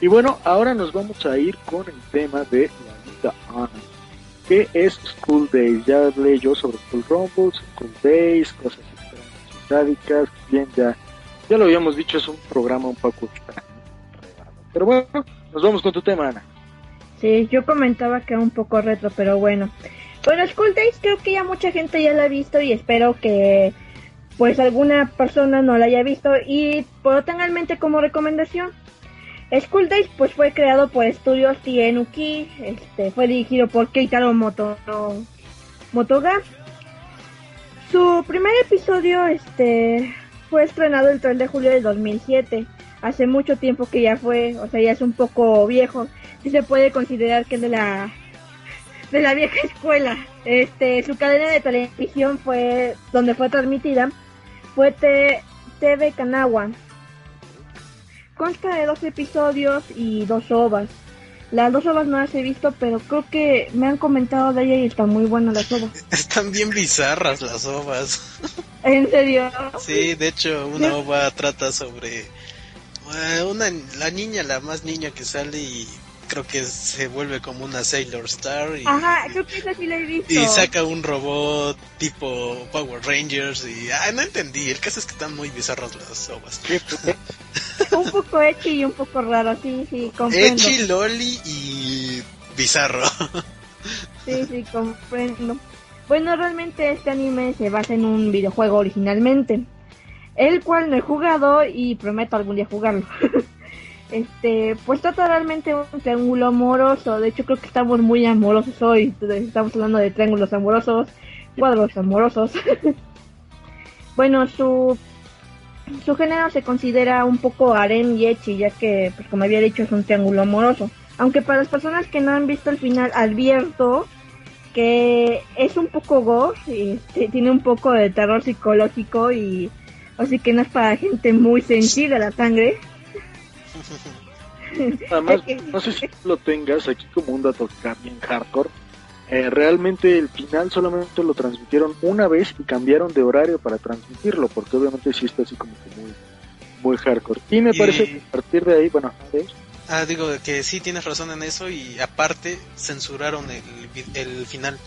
Y bueno, ahora nos vamos a ir con el tema de la vida Ana. Que es School Days. Ya hablé yo sobre School Rumbles, School Days, cosas sádicas. Bien, ya, ya lo habíamos dicho. Es un programa un poco. Pero bueno, nos vamos con tu tema, Ana. Sí, yo comentaba que era un poco retro, pero bueno. Bueno, School Days creo que ya mucha gente ya la ha visto y espero que pues alguna persona no la haya visto y lo tengan en mente como recomendación. School Days pues fue creado por estudios TNUki, este fue dirigido por Keitaro Moto, Motoga. Su primer episodio este fue estrenado el 3 de julio de 2007. Hace mucho tiempo que ya fue, o sea, ya es un poco viejo. Sí se puede considerar que es de la de la vieja escuela. Este, su cadena de televisión fue donde fue transmitida fue T- TV Kanagawa. Consta de dos episodios y dos ovas. Las dos ovas no las he visto, pero creo que me han comentado de ella y están muy buenas las ovas. Están bien bizarras las ovas. ¿En serio? Sí, de hecho, una ova trata sobre eh, una la niña, la más niña que sale y creo que se vuelve como una Sailor Star y, Ajá, creo que esa sí la he visto. y saca un robot tipo Power Rangers y ah, no entendí, el caso es que están muy bizarras las ovas. un poco echi y un poco raro, sí, sí, comprendo. Echi, Loli y bizarro. Sí, sí, comprendo. Bueno, realmente este anime se basa en un videojuego originalmente, el cual no he jugado y prometo algún día jugarlo. este, pues trata realmente un triángulo amoroso, de hecho creo que estamos muy amorosos hoy, estamos hablando de triángulos amorosos, cuadros amorosos. bueno, su su género se considera un poco harem y echi, ya que, pues como había dicho, es un triángulo amoroso. Aunque para las personas que no han visto el final, advierto que es un poco gore, y este, tiene un poco de terror psicológico y así que no es para gente muy sensible a la sangre. Además, no sé si lo tengas aquí como un dato bien hardcore. Eh, realmente el final solamente lo transmitieron una vez y cambiaron de horario para transmitirlo, porque obviamente sí está así como que muy, muy hardcore. Y me Y- parece que a partir de ahí, bueno, a ver, Ah, digo que sí tienes razón en eso y aparte censuraron el, el final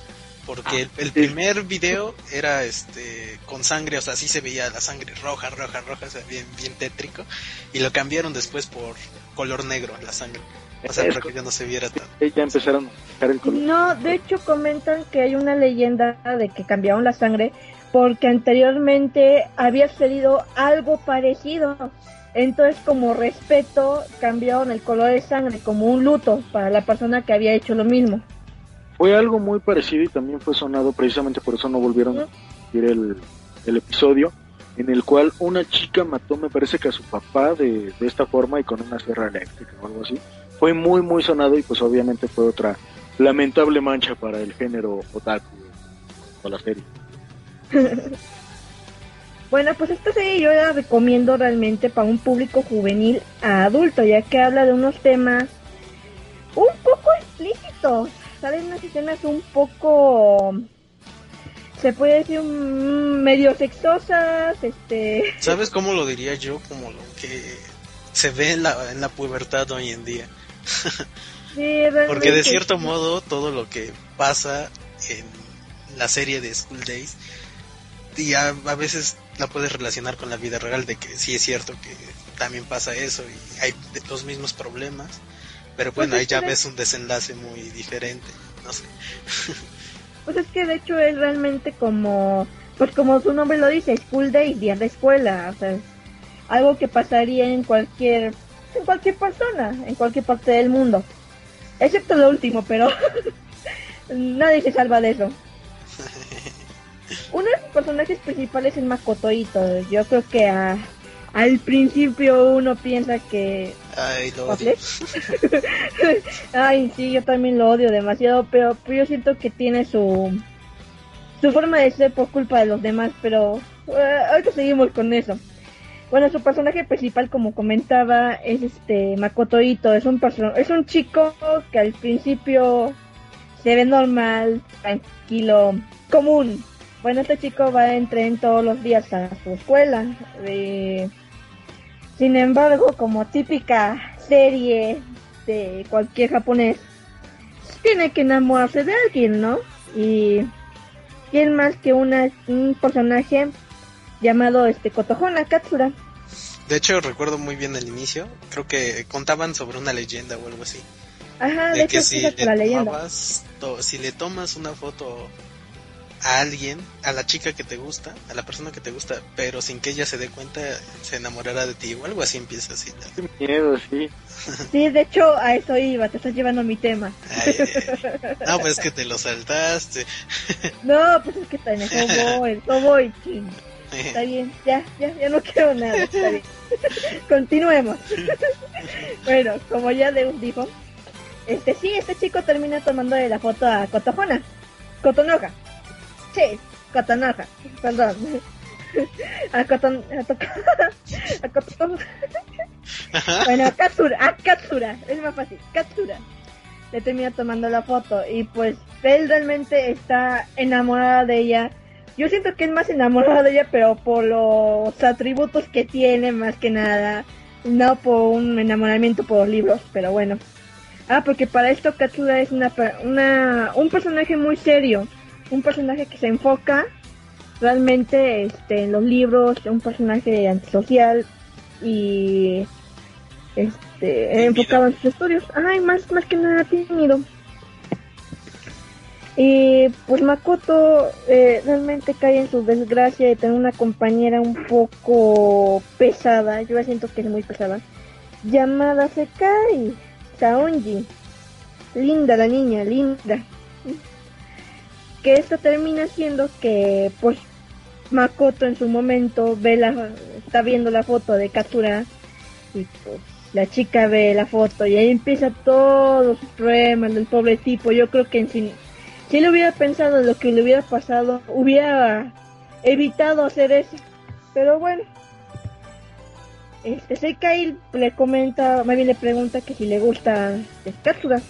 porque el, el primer video era este con sangre, o sea, sí se veía la sangre roja, roja, roja, o sea, bien bien tétrico y lo cambiaron después por color negro la sangre. O sea, para que ya no se viera tan eh, ya empezaron a dejar el color. No, de hecho comentan que hay una leyenda de que cambiaron la sangre porque anteriormente había sucedido algo parecido. Entonces, como respeto, cambiaron el color de sangre como un luto para la persona que había hecho lo mismo. Fue algo muy parecido y también fue sonado, precisamente por eso no volvieron a ver el, el episodio, en el cual una chica mató, me parece que a su papá de, de esta forma y con una sierra eléctrica o algo así. Fue muy, muy sonado y pues obviamente fue otra lamentable mancha para el género otaku o la serie. Bueno, pues esta serie yo la recomiendo realmente para un público juvenil a adulto, ya que habla de unos temas un poco explícitos. Salen unas escenas un poco, se puede decir, mm, medio sexosas, este... ¿Sabes cómo lo diría yo? Como lo que se ve en la, en la pubertad hoy en día. sí, Porque de sí. cierto modo todo lo que pasa en la serie de School Days y a, a veces la puedes relacionar con la vida real de que sí es cierto que también pasa eso y hay los mismos problemas, pero bueno, Pues ahí es ya ves un desenlace muy diferente, no sé. Pues es que de hecho es realmente como, pues como su nombre lo dice, School Day, día de escuela, o sea, es algo que pasaría en cualquier, en cualquier persona, en cualquier parte del mundo, excepto lo último, pero nadie se salva de eso. Uno de los personajes principales es Makoto Ito. Yo creo que a- al principio uno piensa que Ay, lo ¿Waffle? Ay, sí, yo también lo odio demasiado, pero, pero yo siento que tiene su su forma de ser por culpa de los demás, pero eh, ahorita seguimos con eso. Bueno, su personaje principal, como comentaba, es este Makoto Ito, es un es un chico que al principio se ve normal, tranquilo, común. Bueno, este chico va en tren todos los días a su escuela. eh, sin embargo, como típica serie de cualquier japonés, tiene que enamorarse de alguien, ¿no? Y quién más que una, un personaje llamado este Kotohona Katsura. De hecho, recuerdo muy bien el inicio. Creo que contaban sobre una leyenda o algo así. Ajá, de, de hecho, que si le, la to- si le tomas una foto a alguien, a la chica que te gusta, a la persona que te gusta, pero sin que ella se dé cuenta, se enamorará de ti o algo así empieza así. Qué miedo, sí. Sí, de hecho, a eso iba, te estás llevando mi tema. Ay, ay, ay. No, pues es que te lo saltaste. No, pues es que en eso voy, eso voy, ching. Está bien, ya, ya, ya no quiero nada, está bien. Continuemos. bueno, como ya Deus dijo, este sí, este chico termina tomándole la foto a Cotojona. Cotonoja. Sí, Cotonoja, perdón. A Coton... A, to- a Coton... Bueno, a Katsura, a Katsura, es más fácil, Katsura. Le termina tomando la foto y pues él realmente está enamorado de ella. Yo siento que es más enamorado de ella, pero por los atributos que tiene más que nada. No por un enamoramiento por los libros, pero bueno. Ah, porque para esto Katsura es una, una un personaje muy serio, un personaje que se enfoca realmente este, en los libros, un personaje antisocial y este enfocado en sus estudios. Ay, más más que nada tímido. Y pues Makoto eh, realmente cae en su desgracia de tener una compañera un poco pesada, yo la siento que es muy pesada, llamada Sekai Saonji. Linda la niña, linda. Que esto termina siendo que pues Makoto en su momento ve la, está viendo la foto de Katsura y pues la chica ve la foto y ahí empieza todos sus problemas del pobre tipo. Yo creo que en sí, si él hubiera pensado en lo que le hubiera pasado, hubiera evitado hacer eso. Pero bueno, este Sekai le comenta, más bien le pregunta que si le gusta Katsura.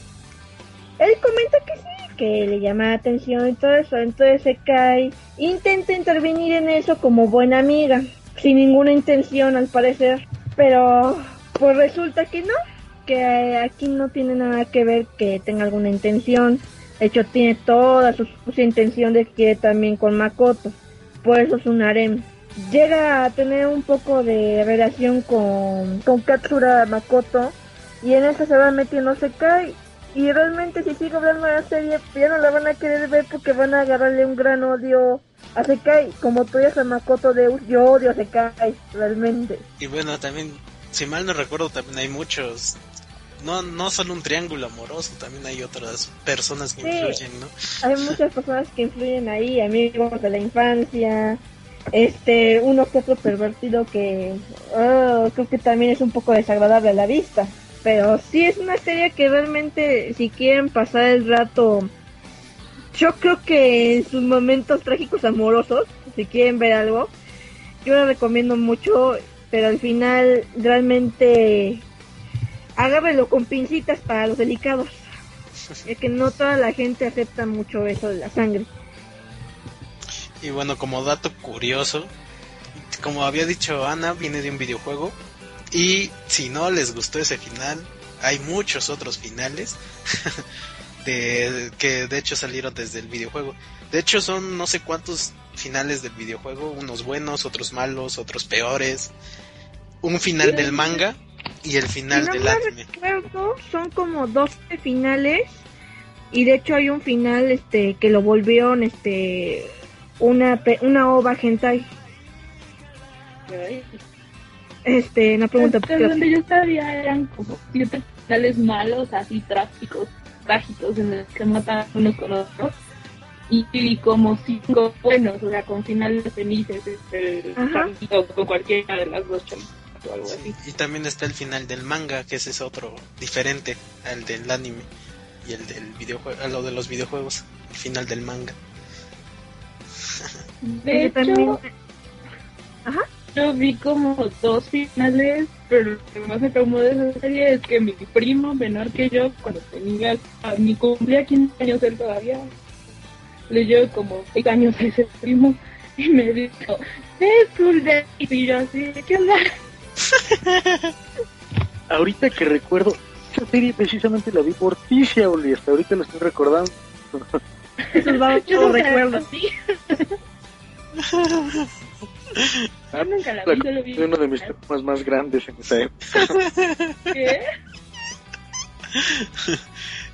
Él comenta que sí, que le llama la atención y todo eso. Entonces Sekai intenta intervenir en eso como buena amiga, sin ninguna intención al parecer. Pero pues resulta que no, que eh, aquí no tiene nada que ver que tenga alguna intención. De hecho, tiene toda su, intención de que también con Makoto. Por eso es un harem. Llega a tener un poco de relación con, con Katsura Makoto. Y en eso se va metiendo Sekai. Y realmente si sigue hablando de la serie, ya no la van a querer ver porque van a agarrarle un gran odio a Sekai. Como tú ya a Makoto de yo odio a Sekai, realmente. Y bueno, también, si mal no recuerdo, también hay muchos. No, no solo un triángulo amoroso, también hay otras personas que Sí. influyen, ¿no? Hay muchas personas que influyen ahí, amigos de la infancia, este, uno que otro pervertido que oh, creo que también es un poco desagradable a la vista. Pero sí es una serie que realmente, si quieren pasar el rato, yo creo que en sus momentos trágicos amorosos, si quieren ver algo, yo la recomiendo mucho, pero al final realmente agárrenlo con pincitas para los delicados. Es que no toda la gente acepta mucho eso de la sangre. Y bueno, como dato curioso, como había dicho Ana, viene de un videojuego. Y si no les gustó ese final, hay muchos otros finales de que de hecho salieron desde el videojuego. De hecho, son no sé cuántos finales del videojuego, unos buenos, otros malos, otros peores. Un final del manga y el final Si no del anime. recuerdo, son como 12 finales y de hecho hay un final este que lo volvieron este una una ova hentai. Este, una pregunta Hasta donde yo sabía eran como siete finales malos, así trágicos, trágicos, en los que matan unos con otros. Y, y como cinco buenos, o sea, con finales felices, este, Ajá. o con cualquiera de las dos chamitas o algo así. Y también está el final del manga, que ese es otro diferente al del anime y el del videojuego, a lo de los videojuegos, el final del manga. De Yo también- hecho, yo vi como dos finales, pero lo que más me traumó de esa serie es que mi primo menor que yo, cuando tenía, a mi cumplía 15 años él todavía, leyó como 6 años a ese primo y me dijo, es cool day", y yo así, ¿qué onda? Ahorita que recuerdo, esa serie precisamente la vi por ti, Shaoli, hasta ahorita lo estoy recordando. Esos Yo nunca recuerdos. Yo nunca la La- vi, solo vi Fue uno de mis traumas más grandes en esa época. ¿Qué?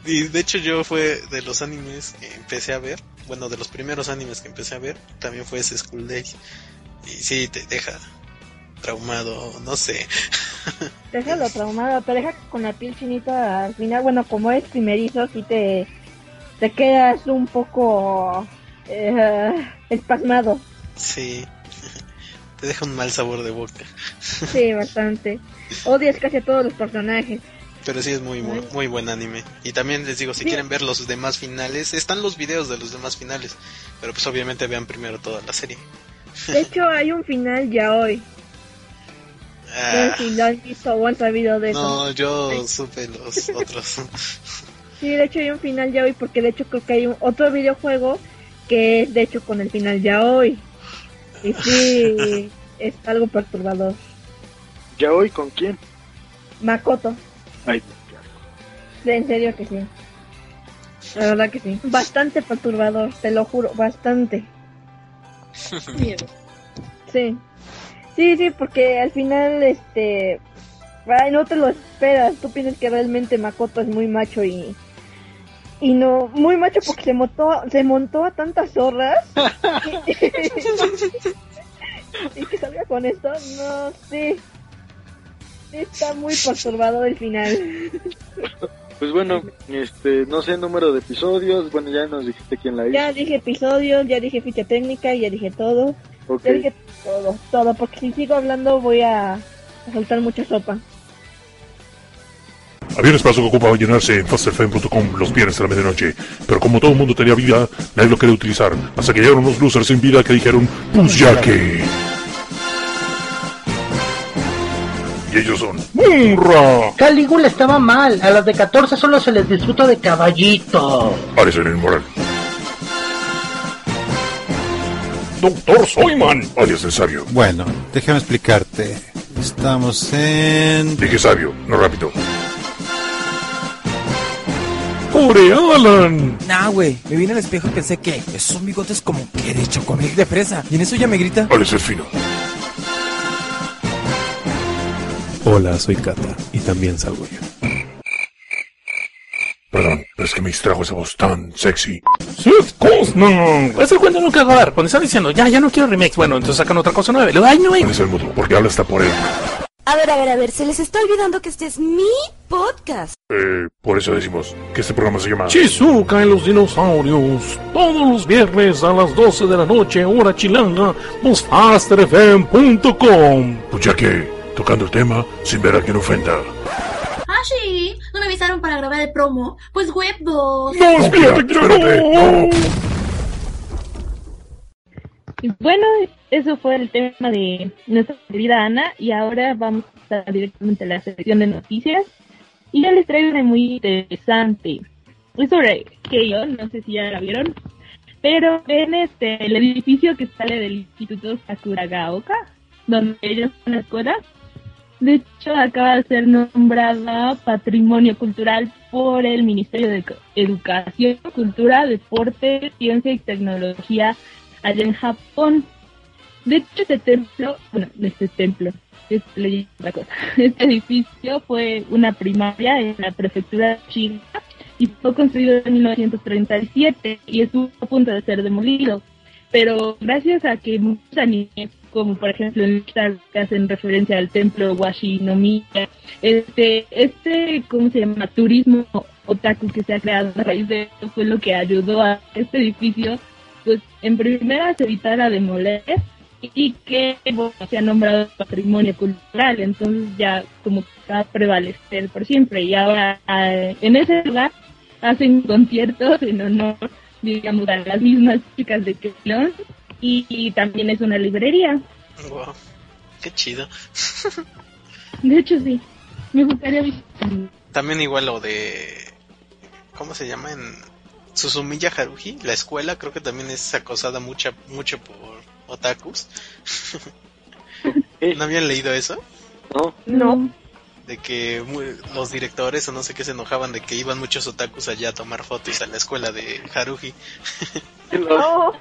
Y de hecho yo fue de los animes que empecé a ver, bueno, de los primeros animes que empecé a ver, también fue ese School Days. Y sí, te deja traumado, no sé. Déjalo traumado, te deja con la piel chinita al final. Bueno, como es primerizo, sí te, te quedas un poco eh, espasmado. Sí, te deja un mal sabor de boca. Sí, bastante. Odias casi a todos los personajes. Pero sí es muy, muy, muy buen anime. Y también les digo, si Sí. quieren ver los demás finales, están los videos de los demás finales. Pero pues obviamente vean primero toda la serie. De hecho, hay un final ya hoy. No Ah, sé si lo has visto o han sabido de eso. no, yo supe los otros. Sí, de hecho hay un final ya hoy porque de hecho creo que hay un otro videojuego que es de hecho con el final ya hoy. Y sí, es algo perturbador. ¿Ya hoy con quién? Makoto, Ay, en serio que sí. La verdad que sí. Bastante perturbador, te lo juro, bastante. Miedo. Sí. Sí, sí, porque al final, este... Ay, no te lo esperas. Tú piensas que realmente Makoto es muy macho y... Y no, muy macho porque se montó, se montó a tantas zorras. y que salga con esto, no, sí. Sí, está muy perturbador el final. Pues bueno, este, no sé número de episodios, bueno, ya nos dijiste quién la hizo. Ya dije episodios, ya dije ficha técnica, ya dije todo. Ok. Ya dije todo, todo, porque si sigo hablando voy a, a soltar mucha sopa. Había un espacio que ocupaba llenarse en fasterfame.com los viernes a la medianoche, pero como todo el mundo tenía vida, nadie lo quería utilizar, hasta que llegaron unos losers sin vida que dijeron, pues ya que... Y ellos son... ¡Munra! Calígula estaba mal. A las de 14 solo se les disfruta de caballito. Ares el inmoral. Doctor Soyman, alias el sabio. Bueno, déjame explicarte. Estamos en... Dije sabio, no rápido. ¡Pobre Alan! Nah, güey, me vine al espejo y pensé que esos bigotes como que de chocomil de fresa. Y en eso ya me grita. Alex el fino. Hola, soy Kata y también salgo yo. Perdón, pero es que me distrajo esa voz tan sexy. Seth Cosman. Es el cuento nunca acabar. Cuando están diciendo, ya, ya no quiero remakes. Bueno, entonces sacan otra cosa nueva. Ay, no, ¿Cuál es el mudo? Porque habla hasta por él. A ver, a ver, a ver, se les está olvidando que este es mi podcast. Eh, por eso decimos que este programa se llama... Chizuka en los dinosaurios. Todos los viernes a las 12 de la noche, hora chilanga, por fasterfm.com. Pues ya que, tocando el tema, sin ver a quien ofenda. Ah, sí, no me avisaron para grabar el promo. Pues web 2. No, espérate, espérate, no. Y bueno, eso fue el tema de nuestra querida Ana y ahora vamos a directamente a la sección de noticias y ya les traigo una muy interesante. Es sobre Keio, no sé si ya la vieron, pero ven este el edificio que sale del Instituto Sakuragaoka, donde ellos en la escuela. De hecho, acaba de ser nombrada Patrimonio Cultural por el Ministerio de Educación, Cultura, Deporte, Ciencia y Tecnología allá en Japón. De hecho, este templo, bueno, este templo, leyendo otra cosa. Este edificio fue una primaria en la prefectura de y fue construido en 1937 y estuvo a punto de ser demolido. Pero gracias a que muchos animes, como por ejemplo en que hacen referencia al templo Washinomiya, este, este, ¿cómo se llama? Turismo otaku que se ha creado a raíz de esto fue lo que ayudó a este edificio, pues en primera se evitara demoler y que bueno, se ha nombrado patrimonio cultural, entonces ya como que va a prevalecer por siempre y ahora eh, en ese lugar hacen conciertos en honor, digamos, a las mismas chicas de Kelon y, y también es una librería. Wow, qué chido. De hecho, sí, me gustaría visitarlo. También igual lo de... ¿Cómo se llama? En Suzumiya Haruhi, la escuela, creo que también es acosada mucha, mucho por otakus. ¿No habían leído eso? No. No. De que los directores o no sé qué se enojaban de que iban muchos otakus allá a tomar fotos a la escuela de Haruhi. Oh,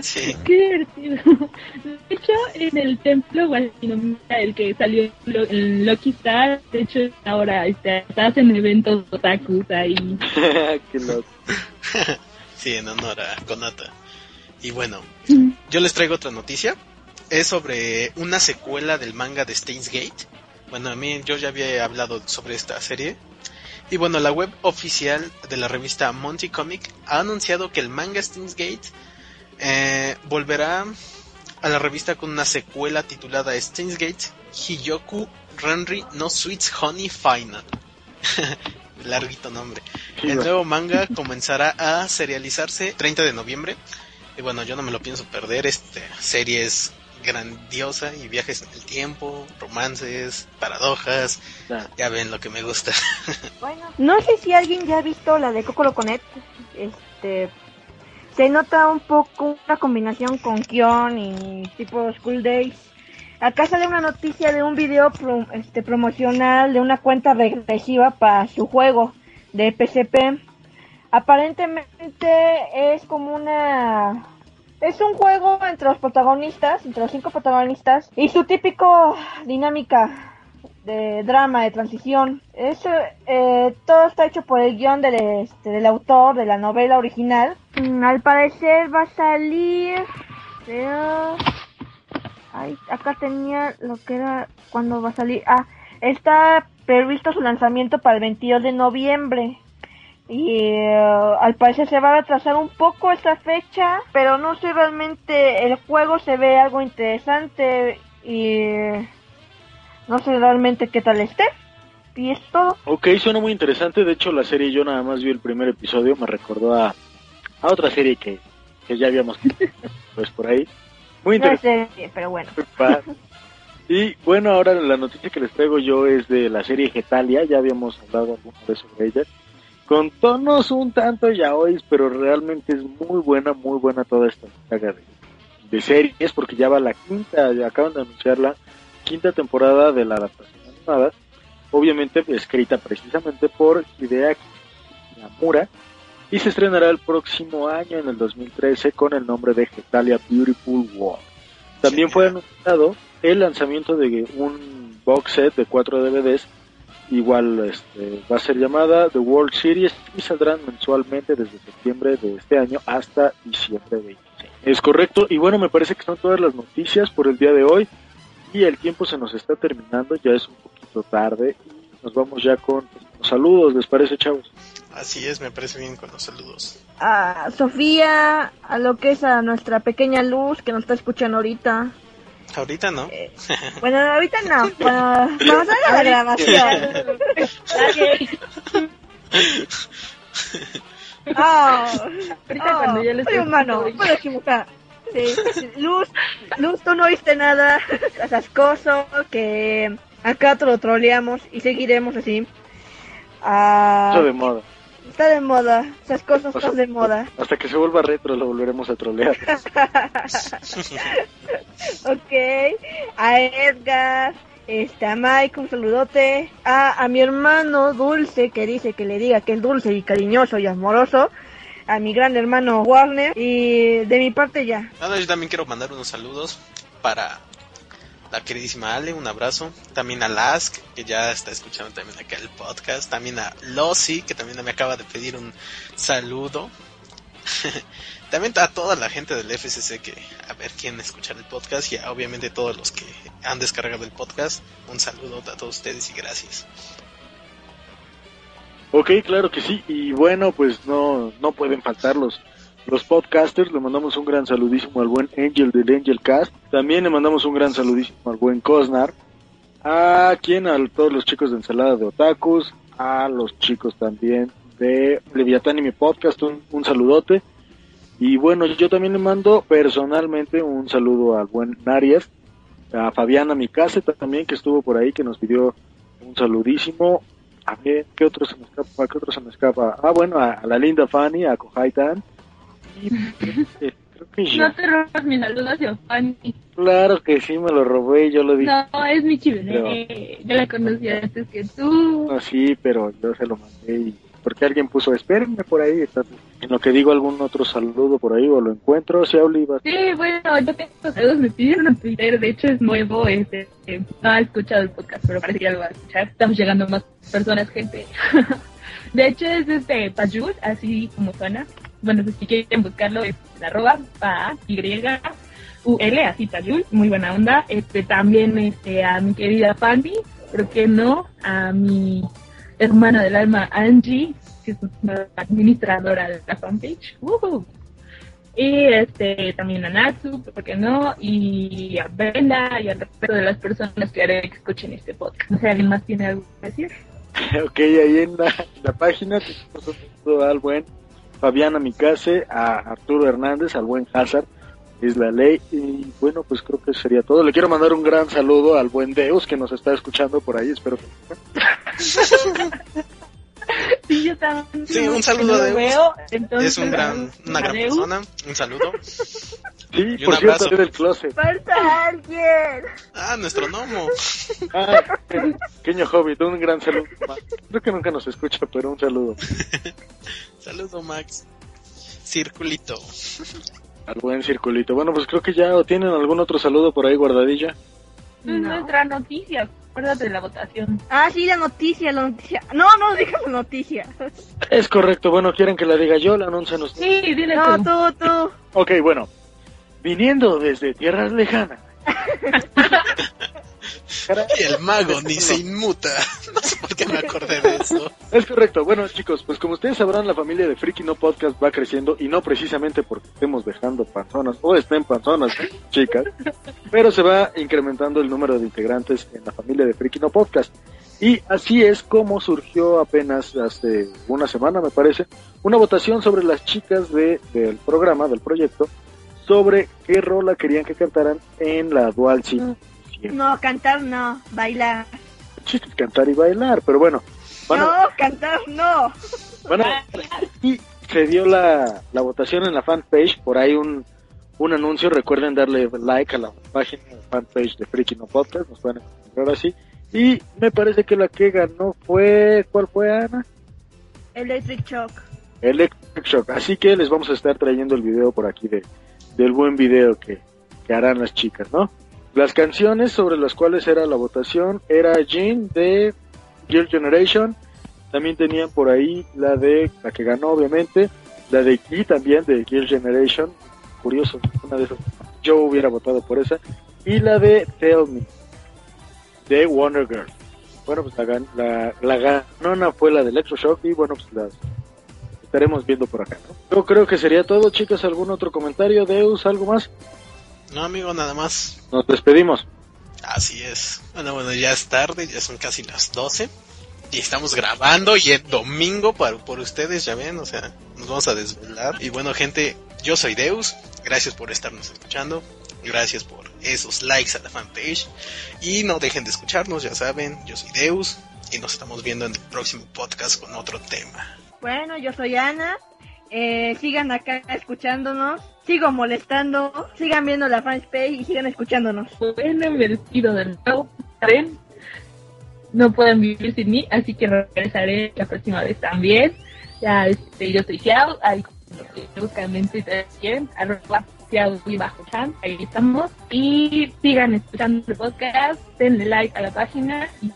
Sí. Qué divertido. De hecho, en el templo el que salió en Lucky Star, de hecho, ahora este, se hacen eventos otakus ahí. Qué loco. Sí, en honor a Konata. Y bueno, yo les traigo otra noticia. Es sobre una secuela del manga de Steins Gate. Bueno, a mí yo ya había hablado sobre esta serie. Y bueno, la web oficial de la revista Monty Comic ha anunciado que el manga Steins Gate eh, volverá a la revista con una secuela titulada Steins Gate Hiyoku Renri no Sweets Honey Final. Larguito nombre. El nuevo manga comenzará a serializarse 30 de noviembre. Y bueno, yo no me lo pienso perder. Esta serie es grandiosa y viajes en el tiempo, romances, paradojas. Ya ven lo que me gusta. No sé si alguien ya ha visto la de Kokoro Connect. Este, se nota un poco una combinación con Kion y tipo School Days. Acá sale una noticia de un video pro- este, promocional de una cuenta regresiva para su juego de PSP. Aparentemente es como una... Es un juego entre los protagonistas, entre los cinco protagonistas, y su típico dinámica de drama, de transición. Eso, eh, todo está hecho por el guion del, este, del autor de la novela original. Mm, al parecer va a salir... creo- Ay, acá tenía lo que era cuando va a salir. Ah, está previsto su lanzamiento para el 22 de noviembre. Y eh, al parecer se va a retrasar un poco esa fecha, pero no sé realmente, el juego se ve algo interesante y no sé realmente qué tal esté. Y es todo. Ok, suena muy interesante. De hecho, la serie yo nada más vi el primer episodio. Me recordó a, a otra serie que, que ya habíamos pues por ahí. Muy No interesante. sé, pero bueno. Y bueno, ahora la noticia que les traigo yo es de la serie Getalia. Ya habíamos hablado alguna vez sobre ella. Con tonos un tanto yaois, pero realmente es muy buena, muy buena toda esta saga de, series, porque ya va la quinta, ya acaban de anunciar la quinta temporada de la adaptación animada. Obviamente escrita precisamente por Hideaki Namura y se estrenará el próximo año, en el 2013, con el nombre de Getalia Beautiful World. También fue anunciado el lanzamiento de un box set de cuatro DVDs, igual este, va a ser llamada The World Series y saldrán mensualmente desde septiembre de este año hasta diciembre 26. Es correcto, y bueno, me parece que son todas las noticias por el día de hoy y el tiempo se nos está terminando, ya es un poquito tarde y nos vamos ya con los saludos, ¿les parece, chavos? Así es, me parece bien con los saludos. A Sofía, a lo que es a nuestra pequeña luz que nos está escuchando ahorita. Ahorita no. Bueno, ahorita no, cuando nos haga la grabación. Ah, Ahorita cuando ya le soy estoy- humano, puedo equivocar. Sí, Luz, Luz, tú no oíste nada, cascoso, que acá te lo troleamos y seguiremos así. Ah, de moda. Está de moda, esas cosas están de moda. Hasta que se vuelva retro lo volveremos a trolear. ok, a Edgar Este, a Mike, un saludote. A, a mi hermano Dulce, que dice que le diga que es dulce y cariñoso y amoroso. A mi gran hermano Warner. Y de mi parte ya. No, yo también quiero mandar unos saludos para la queridísima Ale, un abrazo. También a Lask, que ya está escuchando también acá el podcast. También a Losi, que también me acaba de pedir un saludo. también a toda la gente del FCC que a ver quién escuchar el podcast y a, obviamente todos los que han descargado el podcast. Un saludo a todos ustedes y gracias. Ok, claro que sí. Y bueno, pues no, no pueden faltar los, los podcasters. Le mandamos un gran saludísimo al buen Angel del Angel Cast. También le mandamos un gran saludísimo al buen Cosnar. A quien, a todos los chicos de Ensalada de Otakus. A los chicos también de Leviatán y mi podcast. Un, un saludote. Y bueno, yo también le mando personalmente un saludo al buen Narias. A Fabiana Micase también que estuvo por ahí, que nos pidió un saludísimo. A ver, ¿qué otro se me escapa? ¿Qué otro se me escapa? Ah, bueno, a, a la linda Fanny, a Kohaitan. No te robas mi saludo hacia Fanny. Claro que sí, me lo robé, yo lo dije. No, es mi chivené. Yo la conocía antes que tú. No, sí, pero yo se lo mandé y porque alguien puso, espérenme por ahí, en lo que digo algún otro saludo por ahí o lo encuentro, si Oliva. Sí, bueno, yo tengo saludos, me pidieron en Twitter, de hecho es nuevo, este, eh, no ha escuchado el podcast, pero parece que ya lo va a escuchar, estamos llegando más personas, gente. de hecho es este, Payul, así como suena, bueno, si quieren buscarlo, es arroba, pa, y, u, l, así Payul, muy buena onda, este, también, este, a mi querida Fanny, ¿por qué no? A mi hermana del alma Angie, que es una administradora de la fanpage. Y este, también a Natsu, ¿por qué no? Y a Brenda y al resto de las personas que haré que escuchen este podcast. No sé, ¿alguien más tiene algo que decir? ok, ahí en la, la página saludo al buen Fabiana Micase, a Arturo Hernández, al buen Hazard, es la ley. Y bueno, pues creo que sería todo. Le quiero mandar un gran saludo al buen Deus que nos está escuchando por ahí, espero que... Sí, yo también. Sí, un saludo no de veo, entonces, Es un gran, una gran Deus. persona. Un saludo. Sí, Y por un cierto, abrazo. salió del closet. ¡Falta alguien! Ah, nuestro gnomo. Ah, pequeño hobbit, un gran saludo. Creo que nunca nos escucha, pero un saludo. Saludo, Max. Circulito. Al buen circulito. Bueno, pues creo que ya o tienen algún otro saludo por ahí guardadilla. Es nuestra noticia, acuérdate de la votación. Ah, sí, la noticia, la noticia. No, no, digas la noticia. Es correcto, bueno, quieren que la diga yo, la anuncian ustedes. Sí, dile No, tú. tú, tú. Ok, bueno. Viniendo desde tierras lejanas. Y el mago ni se inmuta. No sé por qué me acordé de eso. Es correcto. Bueno, chicos, pues como ustedes sabrán, la familia de Freaky No Podcast va creciendo y no precisamente porque estemos dejando panzonas o estén panzonas, chicas, pero se va incrementando el número de integrantes en la familia de Freaky No Podcast. Y así es como surgió apenas hace una semana, me parece, una votación sobre las chicas de, del programa, del proyecto, sobre qué rola querían que cantaran en la Dual Sim. No, cantar no, bailar. Chiste cantar y bailar, pero bueno. Bueno, No, cantar no. Bueno, y se dio la, la votación en la fanpage, por ahí un, un anuncio, recuerden darle like a la página la fanpage de Freaky No Podcast, nos pueden encontrar así. Y me parece que la que ganó fue, ¿cuál fue Ana? Electric Shock. Electric Shock, así que les vamos a estar trayendo el video por aquí de, del buen video que, que harán las chicas, ¿no? Las canciones sobre las cuales era la votación era Jean de Girl Generation, también tenían por ahí la de, la que ganó obviamente, la de Key también de Girl Generation, curioso, una de esas, yo hubiera votado por esa, y la de Tell Me, de Wonder Girl. Bueno, pues la, la, la ganona fue la de Electroshock y bueno, pues las estaremos viendo por acá. Yo creo que sería todo, chicas, ¿algún otro comentario? Deus, ¿algo más? No, amigo, nada más. Nos despedimos. Así es. Bueno, bueno, ya es tarde, ya son casi las 12. Y estamos grabando y es domingo para, por ustedes, ya ven, o sea, nos vamos a desvelar. Y bueno, gente, yo soy Deus. Gracias por estarnos escuchando. Gracias por esos likes a la fanpage. Y no dejen de escucharnos, ya saben, yo soy Deus. Y nos estamos viendo en el próximo podcast con otro tema. Bueno, yo soy Ana. Eh, sigan acá escuchándonos. Sigo molestando. Sigan viendo la fanpage y sigan escuchándonos. Bueno, me despido de nuevo. no pueden vivir sin mí, así que regresaré la próxima vez también. Ya, este, yo soy Xiao, ahí buscan en Twitter también, arroba Xiao y bajo chan, ahí estamos. Y sigan escuchando el podcast, denle like a la página y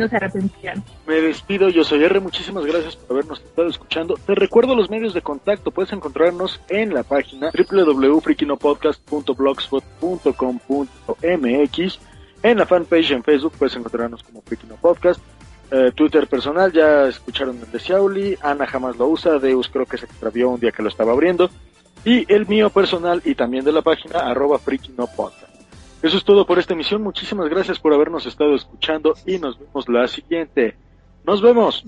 no se arrepentirán. Me despido, yo soy R, muchísimas gracias por habernos estado escuchando. Te recuerdo los medios de contacto, puedes encontrarnos en la página www.frikinopodcast.blogspot.com.mx en la fanpage en Facebook puedes encontrarnos como Frikino Podcast. Eh, Twitter personal, ya escucharon el de Xiaoli, Ana jamás lo usa, Deus creo que se extravió un día que lo estaba abriendo. Y el mío personal y también de la página arroba Frikino Podcast. Eso es todo por esta emisión, muchísimas gracias por habernos estado escuchando y nos vemos la siguiente. Nos vemos.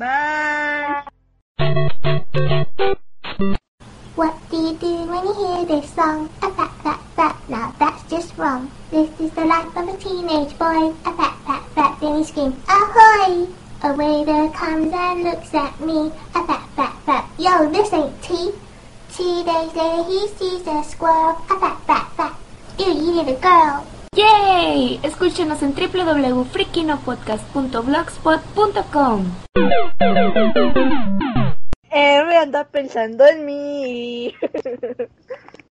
What do you do when you hear this song? A fat, fat, fat, now that's just wrong. This is the life of a teenage boy. A fat, fat, fat, then he screams, Ahoy! A waiter comes and looks at me. A fat, fat, fat, yo, this ain't tea. Two days later he sees a squirrel. A fat, fat, fat, ew, you little girl. ¡Yay! Escúchenos en www.frikinopodcast.blogspot.com R anda pensando en mí.